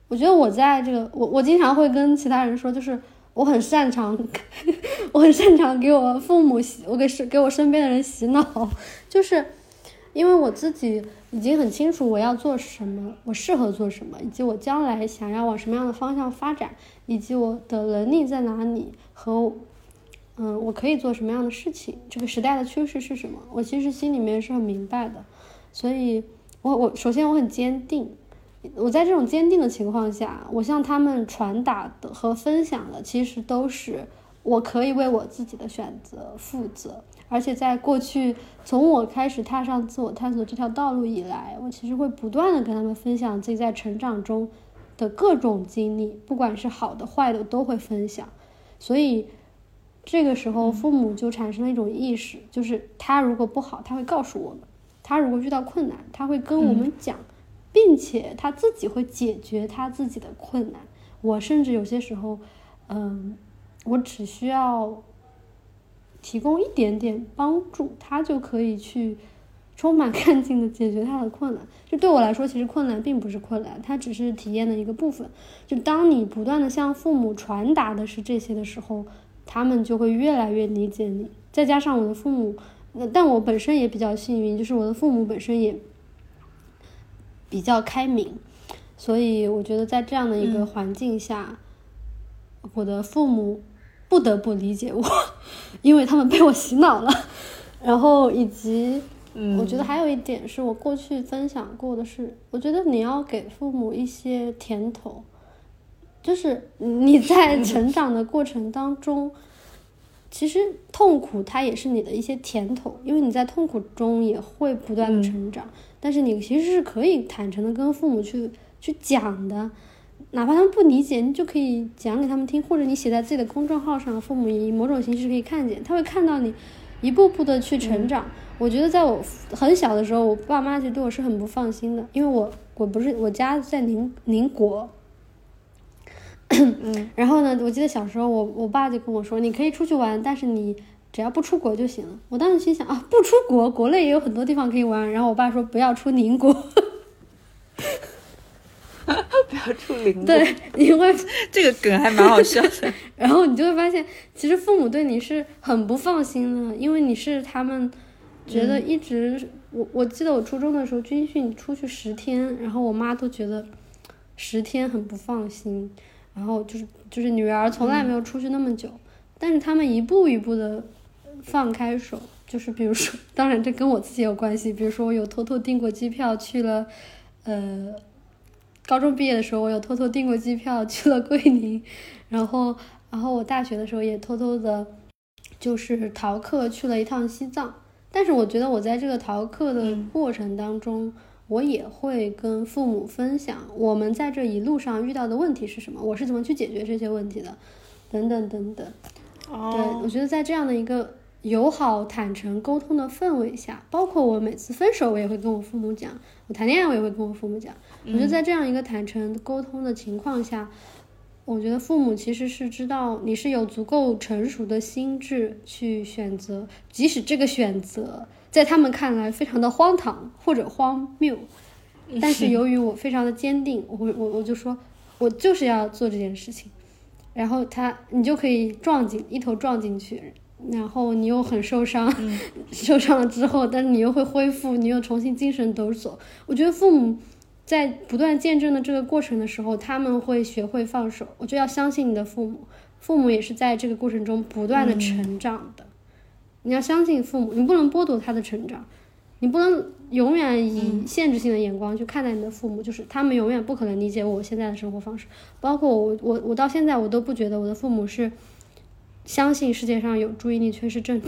我觉得我在这个，我我经常会跟其他人说，就是我很擅长，我很擅长给我父母洗，我给是给我身边的人洗脑，就是因为我自己已经很清楚我要做什么，我适合做什么，以及我将来想要往什么样的方向发展，以及我的能力在哪里和嗯我可以做什么样的事情，这个时代的趋势是什么，我其实心里面是很明白的。所以，我我首先我很坚定，我在这种坚定的情况下，我向他们传达的和分享的，其实都是我可以为我自己的选择负责。而且在过去，从我开始踏上自我探索这条道路以来，我其实会不断的跟他们分享自己在成长中的各种经历，不管是好的坏的，都会分享。所以，这个时候父母就产生了一种意识，就是他如果不好，他会告诉我们。他如果遇到困难，他会跟我们讲，并且他自己会解决他自己的困难。我甚至有些时候，嗯，我只需要提供一点点帮助，他就可以去充满 干劲的解决他的困难。就对我来说，其实困难并不是困难，它只是体验的一个部分。就当你不断的向父母传达的是这些的时候，他们就会越来越理解你。再加上我的父母。那但我本身也比较幸运，就是我的父母本身也比较开明，所以我觉得在这样的一个环境下，我的父母不得不理解我，因为他们被我洗脑了。然后以及，我觉得还有一点是我过去分享过的是，我觉得你要给父母一些甜头，就是你 在成长的过程当中。其实痛苦它也是你的一些甜头，因为你在痛苦中也会不断的成长。但是你其实是可以坦诚的跟父母去去讲的，哪怕他们不理解，你就可以讲给他们听，或者你写在自己的公众号上，父母以某种形式可以看见，他会看到你一步步的去成长。我觉得在我很小的时候，我爸妈就对我是很不放心的，因为我我不是我家在宁宁国，然后呢，我记得小时候我我爸就跟我说，你可以出去玩，但是你。只要不出国就行了。我当时心想啊，不出国，国内也有很多地方可以玩。然后我爸说不要出宁国，不要出宁国。对，你会 这个梗还蛮好笑的。然后你就会发现，其实父母对你是很不放心的，因为你是他们觉得一直。我我记得我初中的时候军训出去十天，然后我妈都觉得十天很不放心。然后就是就是女儿从来没有出去那么久，但是他们一步一步的。放开手，就是比如说，当然这跟我自己有关系。比如说，我有偷偷订过机票去了，呃，高中毕业的时候，我有偷偷订过机票去了桂林，然后，然后我大学的时候也偷偷的，就是逃课去了一趟西藏。但是我觉得我在这个逃课的过程当中，我也会跟父母分享我们在这一路上遇到的问题是什么，我是怎么去解决这些问题的，等等等等。对，我觉得在这样的一个。友好、坦诚、沟通的氛围下，包括我每次分手，我也会跟我父母讲；我谈恋爱，我也会跟我父母讲。我觉得在这样一个坦诚沟通的情况下，我觉得父母其实是知道你是有足够成熟的心智去选择，即使这个选择在他们看来非常的荒唐或者荒谬，但是由于我非常的坚定，我我我就说，我就是要做这件事情，然后他你就可以撞进一头撞进去。然后你又很受伤，受伤了之后，但是你又会恢复，你又重新精神抖擞。我觉得父母在不断见证的这个过程的时候，他们会学会放手。我就要相信你的父母，父母也是在这个过程中不断的成长的。你要相信父母，你不能剥夺他的成长，你不能永远以限制性的眼光去看待你的父母，就是他们永远不可能理解我现在的生活方式。包括我，我，我到现在我都不觉得我的父母是。相信世界上有注意力缺失症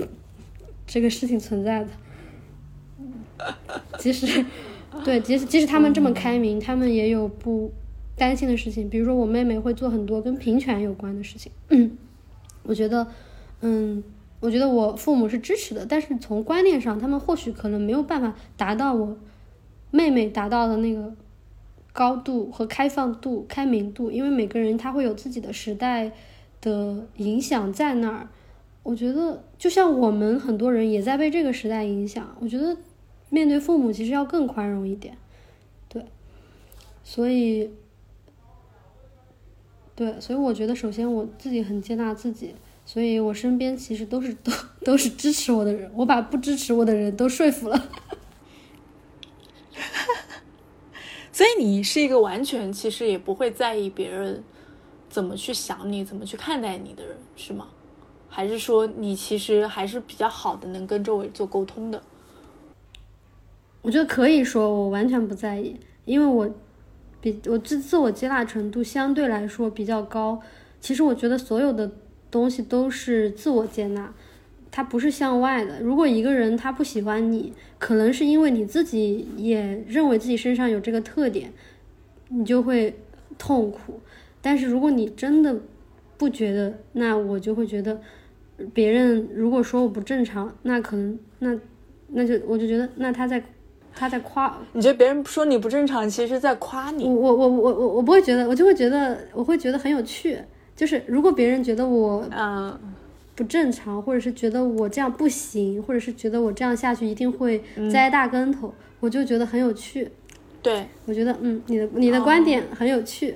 这个事情存在的，即使对，即使即使他们这么开明，他们也有不担心的事情。比如说，我妹妹会做很多跟平权有关的事情。我觉得，嗯，我觉得我父母是支持的，但是从观念上，他们或许可能没有办法达到我妹妹达到的那个高度和开放度、开明度，因为每个人他会有自己的时代。的影响在那儿，我觉得就像我们很多人也在被这个时代影响。我觉得面对父母其实要更宽容一点，对，所以，对，所以我觉得首先我自己很接纳自己，所以我身边其实都是都都是支持我的人，我把不支持我的人都说服了。所以你是一个完全其实也不会在意别人。怎么去想你，怎么去看待你的人是吗？还是说你其实还是比较好的，能跟周围做沟通的？我觉得可以说我完全不在意，因为我比我自自我接纳程度相对来说比较高。其实我觉得所有的东西都是自我接纳，它不是向外的。如果一个人他不喜欢你，可能是因为你自己也认为自己身上有这个特点，你就会痛苦。但是如果你真的不觉得，那我就会觉得，别人如果说我不正常，那可能那那就我就觉得那他在他在夸。你觉得别人说你不正常，其实在夸你？我我我我我我不会觉得，我就会觉得我会觉得很有趣。就是如果别人觉得我嗯不正常，或者是觉得我这样不行，或者是觉得我这样下去一定会栽大跟头，我就觉得很有趣。对，我觉得嗯，你的你的观点很有趣。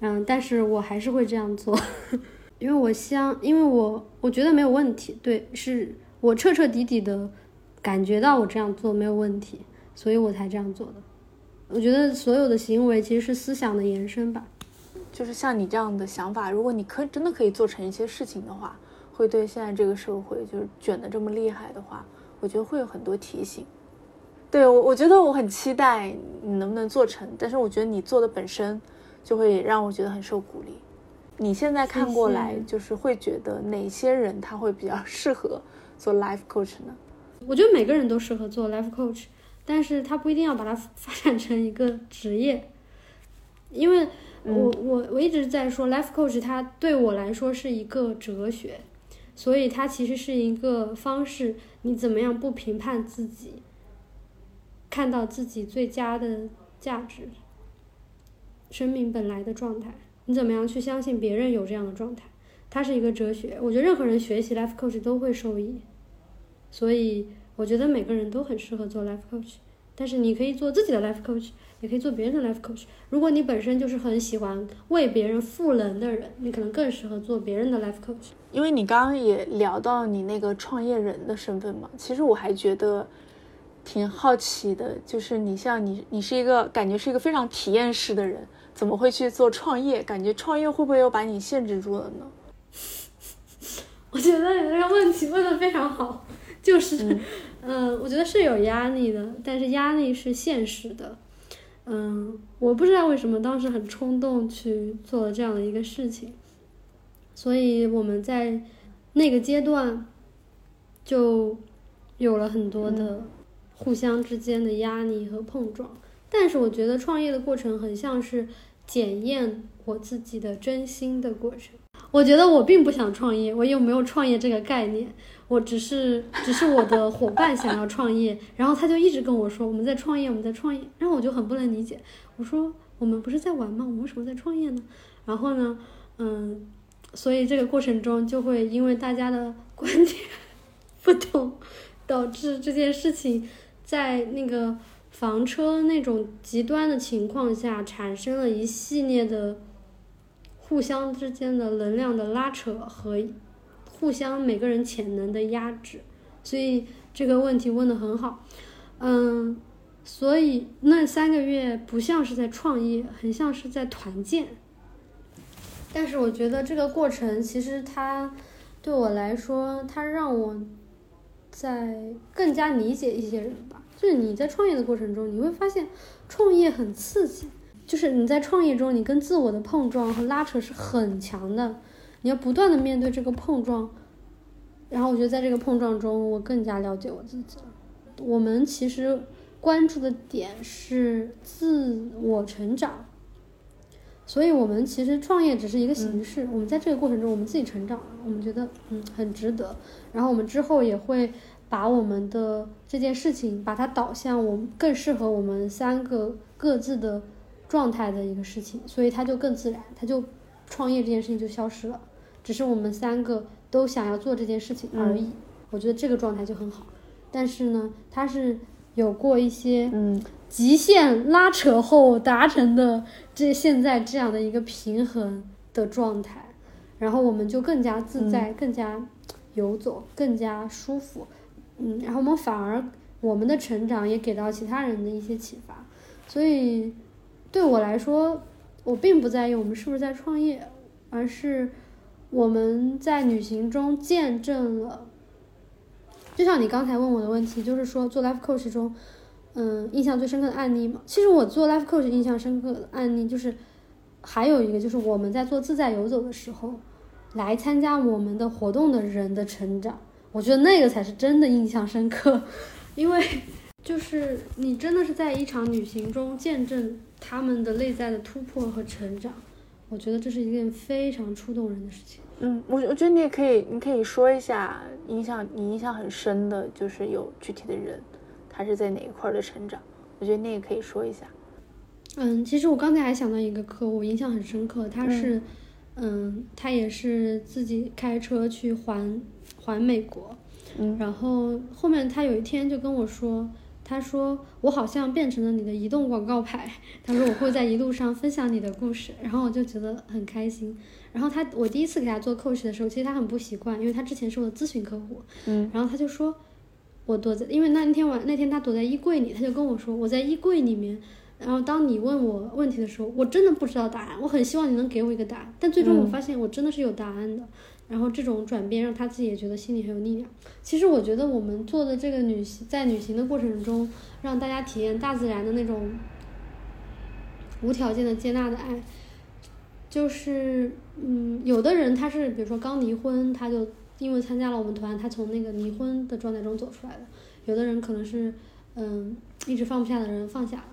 嗯，但是我还是会这样做，因为我相，因为我我觉得没有问题，对，是我彻彻底底的感觉到我这样做没有问题，所以我才这样做的。我觉得所有的行为其实是思想的延伸吧，就是像你这样的想法，如果你可真的可以做成一些事情的话，会对现在这个社会就是卷的这么厉害的话，我觉得会有很多提醒。对我，我觉得我很期待你能不能做成，但是我觉得你做的本身。就会让我觉得很受鼓励。你现在看过来，就是会觉得哪些人他会比较 适合做 life coach 呢？我觉得每个人都适合做 life coach，但是他不一定要把它 发展成一个职业，因为我我我一直在说 life coach，它对我来说是一个哲学，所以它其实是一个方式，你怎么样不评判自己，看到自己最佳的价值，生命本来的状态。你怎么样去相信别人有这样的状态？它是一个哲学。我觉得任何人学习 life coach 都会受益，所以我觉得每个人都很适合做 life coach。但是你可以做自己的 life coach，也可以做别人的 life coach。如果你本身就是很喜欢为别人赋能的人，你可能更适合做别人的 life coach。因为你刚刚也聊到你那个创业人的身份嘛，其实我还觉得挺好奇的，就是你像你，你是一个感觉是一个非常体验式的人。怎么会去做创业？感觉创业会不会又把你限制住了呢？我觉得你这个问题问的非常好，就是，嗯，我觉得是有压力的，但是压力是现实的。嗯，我不知道为什么当时很冲动去做了这样的一个事情，所以我们在那个阶段就有了很多的互相之间的压力和碰撞。但是我觉得创业的过程很像是。检验我自己的真心的过程。我觉得我并不想创业，我又没有创业这个概念？我只是，只是我的伙伴想要创业，然后他就一直跟我说我们在创业，我们在创业。然后我就很不能理解，我说我们不是在玩吗？我们为什么在创业呢？然后呢，嗯，所以这个过程中就会因为大家的观点 不同，导致这件事情在那个。房车那种极端的情况下，产生了一系列的互相之间的能量的拉扯和互相每个人潜能的压制，所以这个问题问的很好，嗯，所以那三个月不像是在创业，很像是在团建，但是我觉得这个过程其实它对我来说，它让我在更加理解一些人。就是你在创业的过程中，你会发现创业很刺激。就是你在创业中，你跟自我的碰撞和拉扯是很强的，你要不断的面对这个碰撞。然后我觉得在这个碰撞中，我更加了解我自己了。我们其实关注的点是自我成长，所以我们其实创业只是一个形式。我们在这个过程中，我们自己成长了，我们觉得嗯很值得。然后我们之后也会。把我们的这件事情，把它导向我们更适合我们三个各自的状态的一个事情，所以它就更自然，它就创业这件事情就消失了，只是我们三个都想要做这件事情而已。我觉得这个状态就很好，但是呢，它是有过一些嗯极限拉扯后达成的这现在这样的一个平衡的状态，然后我们就更加自在，更加游走，更加舒服。嗯，然后我们反而我们的成长也给到其他人的一些启发，所以对我来说，我并不在意我们是不是在创业，而是我们在旅行中见证了。就像你刚才问我的问题，就是说做 life coach 中，嗯，印象最深刻的案例嘛。其实我做 life coach 印象深刻的案例就是，还有一个就是我们在做自在游走的时候，来参加我们的活动的人的成长。我觉得那个才是真的印象深刻，因为就是你真的是在一场旅行中见证他们的内在的突破和成长，我觉得这是一件非常触动人的事情。嗯，我我觉得你也可以，你可以说一下影响你印象很深的，就是有具体的人，他是在哪一块的成长？我觉得那个可以说一下。嗯，其实我刚才还想到一个客户，印象很深刻，他是，嗯，他也是自己开车去环。环美国，嗯，然后后面他有一天就跟我说，他说我好像变成了你的移动广告牌，他说我会在一路上分享你的故事，然后我就觉得很开心。然后他我第一次给他做 coach 的时候，其实他很不习惯，因为他之前是我的咨询客户，嗯，然后他就说，我躲在，因为那天晚那天他躲在衣柜里，他就跟我说我在衣柜里面，然后当你问我问题的时候，我真的不知道答案，我很希望你能给我一个答案，但最终我发现我真的是有答案的。然后这种转变让他自己也觉得心里很有力量。其实我觉得我们做的这个旅行，在旅行的过程中，让大家体验大自然的那种无条件的接纳的爱，就是嗯，有的人他是比如说刚离婚，他就因为参加了我们团，他从那个离婚的状态中走出来的。有的人可能是嗯一直放不下的人放下了。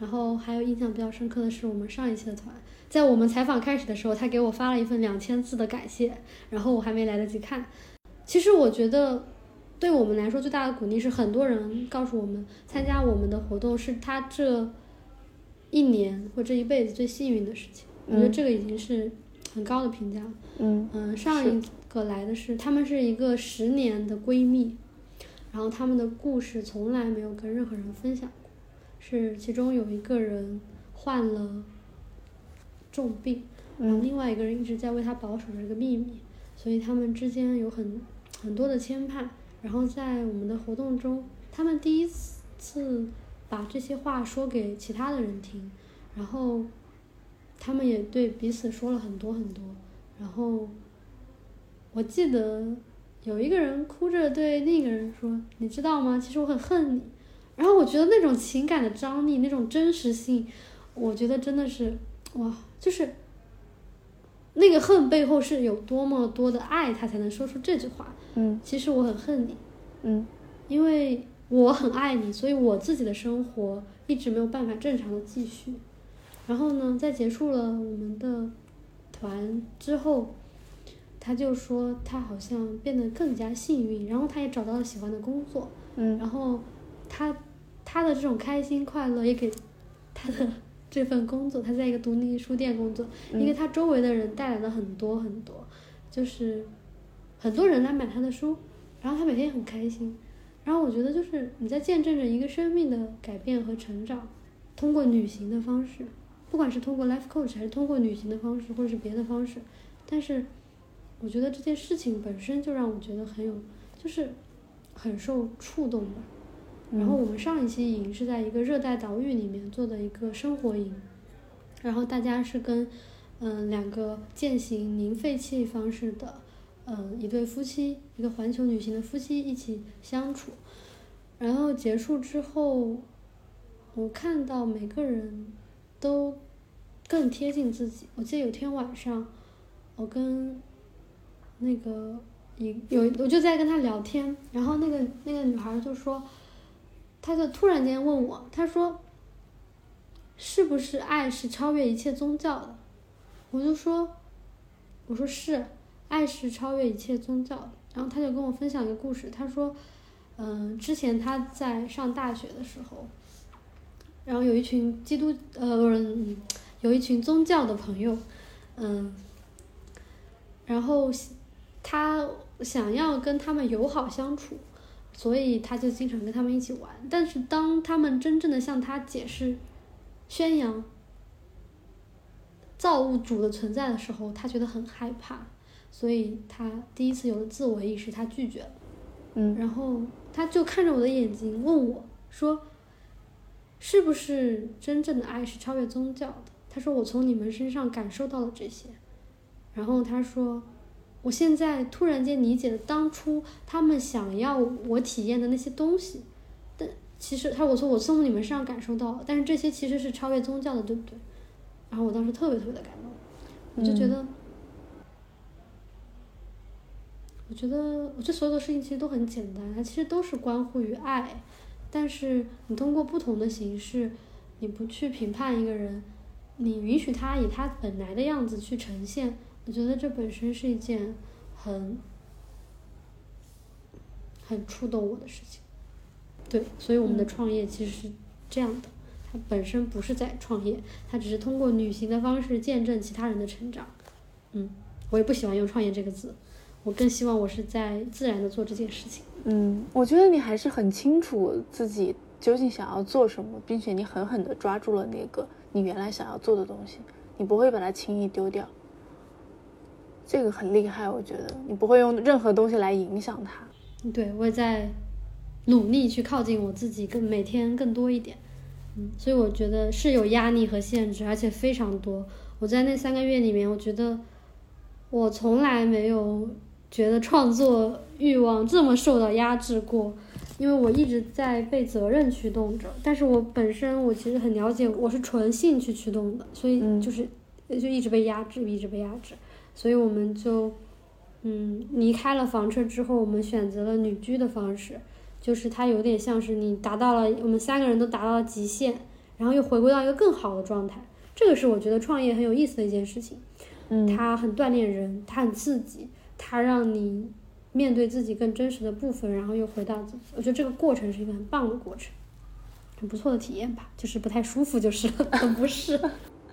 然后还有印象比较深刻的是我们上一期的团，在我们采访开始的时候，他给我发了一份两千字的感谢，然后我还没来得及看。其实我觉得。对我们来说，最大的鼓励是很多人告诉我们，参加我们的活动是他这一年或这一辈子最幸运的事情。我觉得这个已经是很高的评价。嗯嗯，上一个来的是，他们是一个十年的闺蜜，然后他们的故事从来没有跟任何人分享过，是其中有一个人患了重病，然后另外一个人一直在为他保守着这个秘密，所以他们之间有很很多的牵绊。然后在我们的活动中，他们第一次把这些话说给其他的人听，然后他们也对彼此说了很多很多。然后我记得有一个人哭着对另一个人说：“你知道吗？其实我很恨你。”然后我觉得那种情感的张力，那种真实性，我觉得真的是哇，就是那个恨背后是有多么多的爱，他才能说出这句话。嗯，其实我很恨你，嗯，因为我很爱你，所以我自己的生活一直没有办法正常的继续。然后呢，在结束了我们的团之后，他就说他好像变得更加幸运，然后他也找到了喜欢的工作，嗯，然后他他的这种开心快乐也给他的这份工作，他在一个独立书店工作，因为他周围的人带来了很多很多，就是。很多人来买他的书，然后他每天也很开心，然后我觉得就是你在见证着一个生命的改变和成长，通过旅行的方式，不管是通过 life coach 还是通过旅行的方式，或者是别的方式，但是我觉得这件事情本身就让我觉得很有，就是很受触动吧。然后我们上一期营是在一个热带岛屿里面做的一个生活营，然后大家是跟嗯两个践行零废弃方式的。嗯，一对夫妻，一个环球旅行的夫妻一起相处，然后结束之后，我看到每个人都更贴近自己。我记得有天晚上，我跟那个一有我就在跟他聊天，然后那个那个女孩就说，他就突然间问我，他说，是不是爱是超越一切宗教的？我就说，我说是。爱是超越一切宗教的。然后他就跟我分享一个故事，他说，嗯，之前他在上大学的时候，然后有一群基督呃，有一群宗教的朋友，嗯，然后他想要跟他们友好相处，所以他就经常跟他们一起玩。但是当他们真正的向他解释、宣扬造物主的存在的时候，他觉得很害怕。所以他第一次有了自我意识，他拒绝了，嗯，然后他就看着我的眼睛问我说：“是不是真正的爱是超越宗教的？”他说：“我从你们身上感受到了这些。”然后他说：“我现在突然间理解了当初他们想要我体验的那些东西，但其实他我说我从你们身上感受到，但是这些其实是超越宗教的，对不对？”然后我当时特别特别的感动，我就觉得。我觉得，我这所有的事情其实都很简单，它其实都是关乎于爱。但是你通过不同的形式，你不去评判一个人，你允许他以他本来的样子去呈现，我觉得这本身是一件很很触动我的事情。对，所以我们的创业其实是这样的，它本身不是在创业，它只是通过旅行的方式见证其他人的成长。嗯，我也不喜欢用创业这个字。我更希望我是在自然的做这件事情。嗯，我觉得你还是很清楚自己究竟想要做什么，并且你狠狠的抓住了那个你原来想要做的东西，你不会把它轻易丢掉。这个很厉害，我觉得你不会用任何东西来影响它。对，我也在努力去靠近我自己，更每天更多一点。嗯，所以我觉得是有压力和限制，而且非常多。我在那三个月里面，我觉得我从来没有。觉得创作欲望这么受到压制过，因为我一直在被责任驱动着。但是我本身我其实很了解，我是纯兴趣驱动的，所以就是就一直被压制，一直被压制，所以我们就嗯离开了房车之后，我们选择了旅居的方式，就是它有点像是你达到了我们三个人都达到了极限，然后又回归到一个更好的状态。这个是我觉得创业很有意思的一件事情，嗯，它很锻炼人，它很刺激，它让你面对自己更真实的部分，然后又回到自己。我觉得这个过程是一个很棒的过程，很不错的体验吧，就是不太舒服，就是 很不适。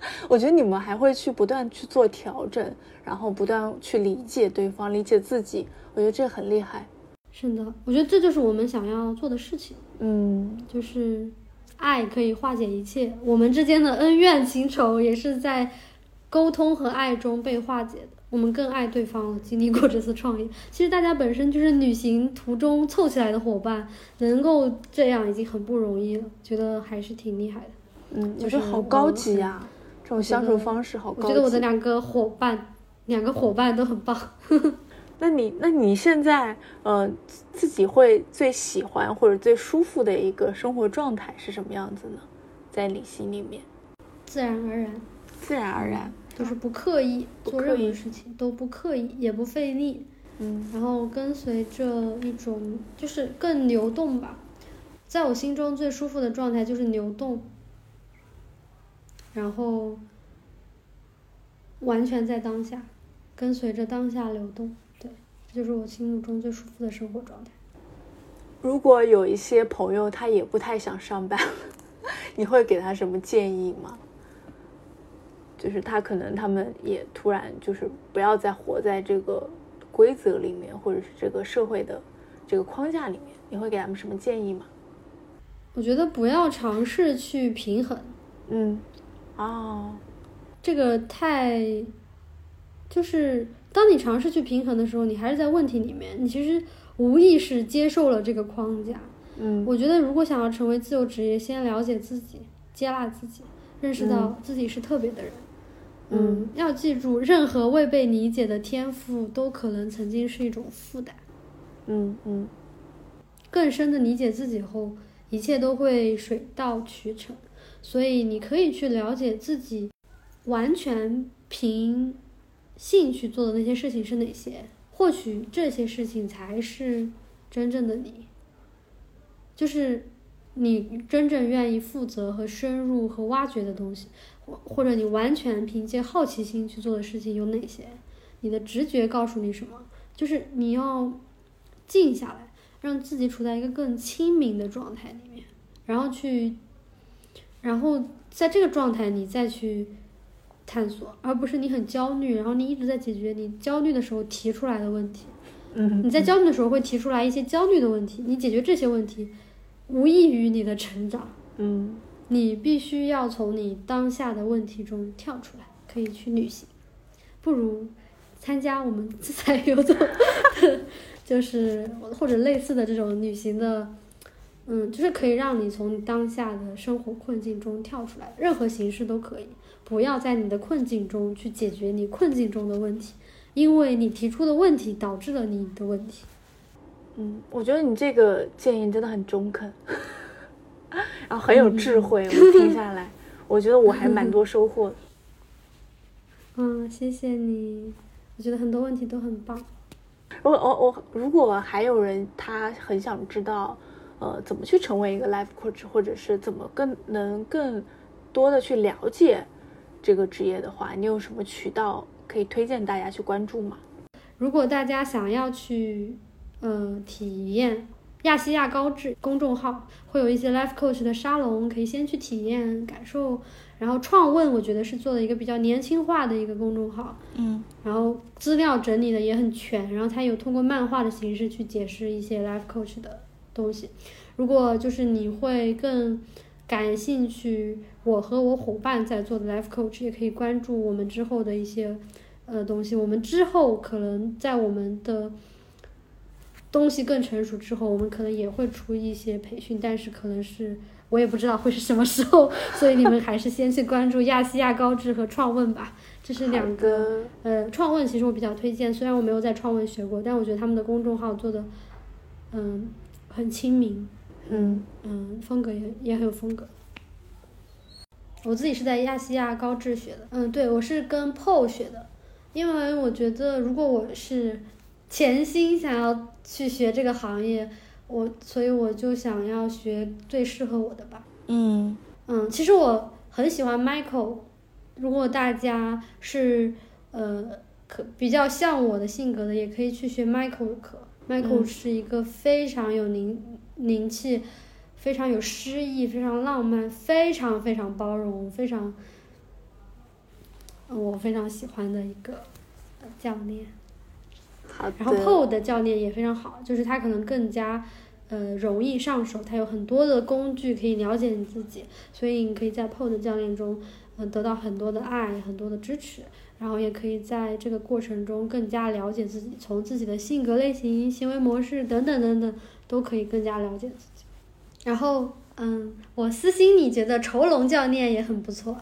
我觉得你们还会去不断去做调整，然后不断去理解对方，理解自己。我觉得这很厉害。是的，我觉得这就是我们想要做的事情。嗯，就是爱可以化解一切，我们之间的恩怨情仇也是在沟通和爱中被化解的。我们更爱对方了，经历过这次创业，其实大家本身就是旅行途中凑起来的伙伴，能够这样已经很不容易了，觉得还是挺厉害的。嗯，我觉得好高级呀、这种相处方式好高级。我觉得我的两个伙伴，两个伙伴都很棒。那你那你现在呃自己会最喜欢或者最舒服的一个生活状态是什么样子呢？在你心里面，自然而然，自然而然，就是不刻意做任何事情，都不刻意，也不费力，嗯然后跟随着一种就是更流动吧。在我心中最舒服的状态就是流动，然后完全在当下，跟随着当下流动。对，这就是我心目中最舒服的生活状态。如果有一些朋友他也不太想上班，你会给他什么建议吗？就是他可能他们也突然就是不要再活在这个规则里面，或者是这个社会的这个框架里面，你会给他们什么建议吗？我觉得不要尝试去平衡，嗯，哦，这个太，就是当你尝试去平衡的时候，你还是在问题里面，你其实无意识接受了这个框架。嗯我觉得如果想要成为自由职业，先了解自己，接纳自己，认识到自己是特别的人。嗯要记住，任何未被理解的天赋都可能曾经是一种负担。嗯嗯更深的理解自己后，一切都会水到渠成。所以你可以去了解自己，完全凭兴趣做的那些事情是哪些，或许这些事情才是真正的你，就是你真正愿意负责和深入和挖掘的东西，或或者你完全凭借好奇心去做的事情有哪些？你的直觉告诉你什么？就是你要静下来。让自己处在一个更清明的状态里面，然后去，然后在这个状态你再去探索，而不是你很焦虑，然后你一直在解决你焦虑的时候提出来的问题。嗯，你在焦虑的时候会提出来一些焦虑的问题，你解决这些问题，无异于你的成长。嗯你必须要从你当下的问题中跳出来，可以去旅行，不如参加我们自 在游走，就是或者类似的这种旅行的，嗯，就是可以让你从当下的生活困境中跳出来，任何形式都可以，不要在你的困境中去解决你困境中的问题，因为你提出的问题导致了你的问题。嗯，我觉得你这个建议真的很中肯，然后很有智慧。我听下来，我觉得我还蛮多收获的。嗯，谢谢你，我觉得很多问题都很棒。如果我我如果还有人他很想知道，呃，怎么去成为一个 life coach，或者是怎么更能更多的去了解这个职业的话，你有什么渠道可以推荐大家去关注吗？如果大家想要去，呃，体验亚细亚高智公众号，会有一些 life coach 的沙龙，可以先去体验感受。然后创问，我觉得是做了一个比较年轻化的一个公众号，嗯然后资料整理的也很全，然后它有通过漫画的形式去解释一些 life coach 的东西。如果就是你会更感兴趣，我和我伙伴在做的 life coach，也可以关注我们之后的一些呃东西。我们之后可能在我们的东西更成熟之后，我们可能也会出一些培训，但是可能是我也不知道会是什么时候，所以你们还是先去关注亚细亚高智和创问吧，这是两个。个呃，创问其实我比较推荐，虽然我没有在创问学过，但我觉得他们的公众号做的，嗯，很亲民，嗯嗯，风格也也很有风格。我自己是在亚细亚高智学的，嗯，对我是跟 Paul 学的，因为我觉得如果我是潜心想要去学这个行业，我所以我就想要学最适合我的吧。嗯嗯，其实我很喜欢 Michael，如果大家是呃可比较像我的性格的，也可以去学 Michael 的课。Michael 是一个非常有灵灵气。非常有诗意，非常浪漫，非常非常包容，非常，我非常喜欢的一个教练。好然后 PO 的教练也非常好，就是他可能更加呃容易上手，他有很多的工具可以了解你自己，所以你可以在 PO 的教练中，嗯，得到很多的爱，很多的支持，然后也可以在这个过程中更加了解自己，从自己的性格类型、行为模式等等等等，都可以更加了解自己。然后，嗯，我私心里觉得愁龙教练也很不错。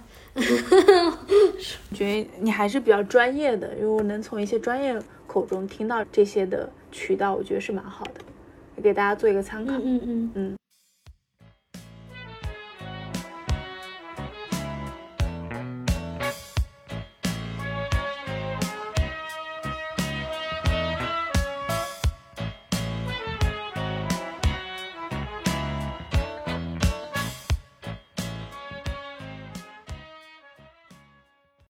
觉得你还是比较专业的，因为我能从一些专业口中听到这些的渠道，我觉得是蛮好的，给大家做一个参考。嗯嗯嗯嗯。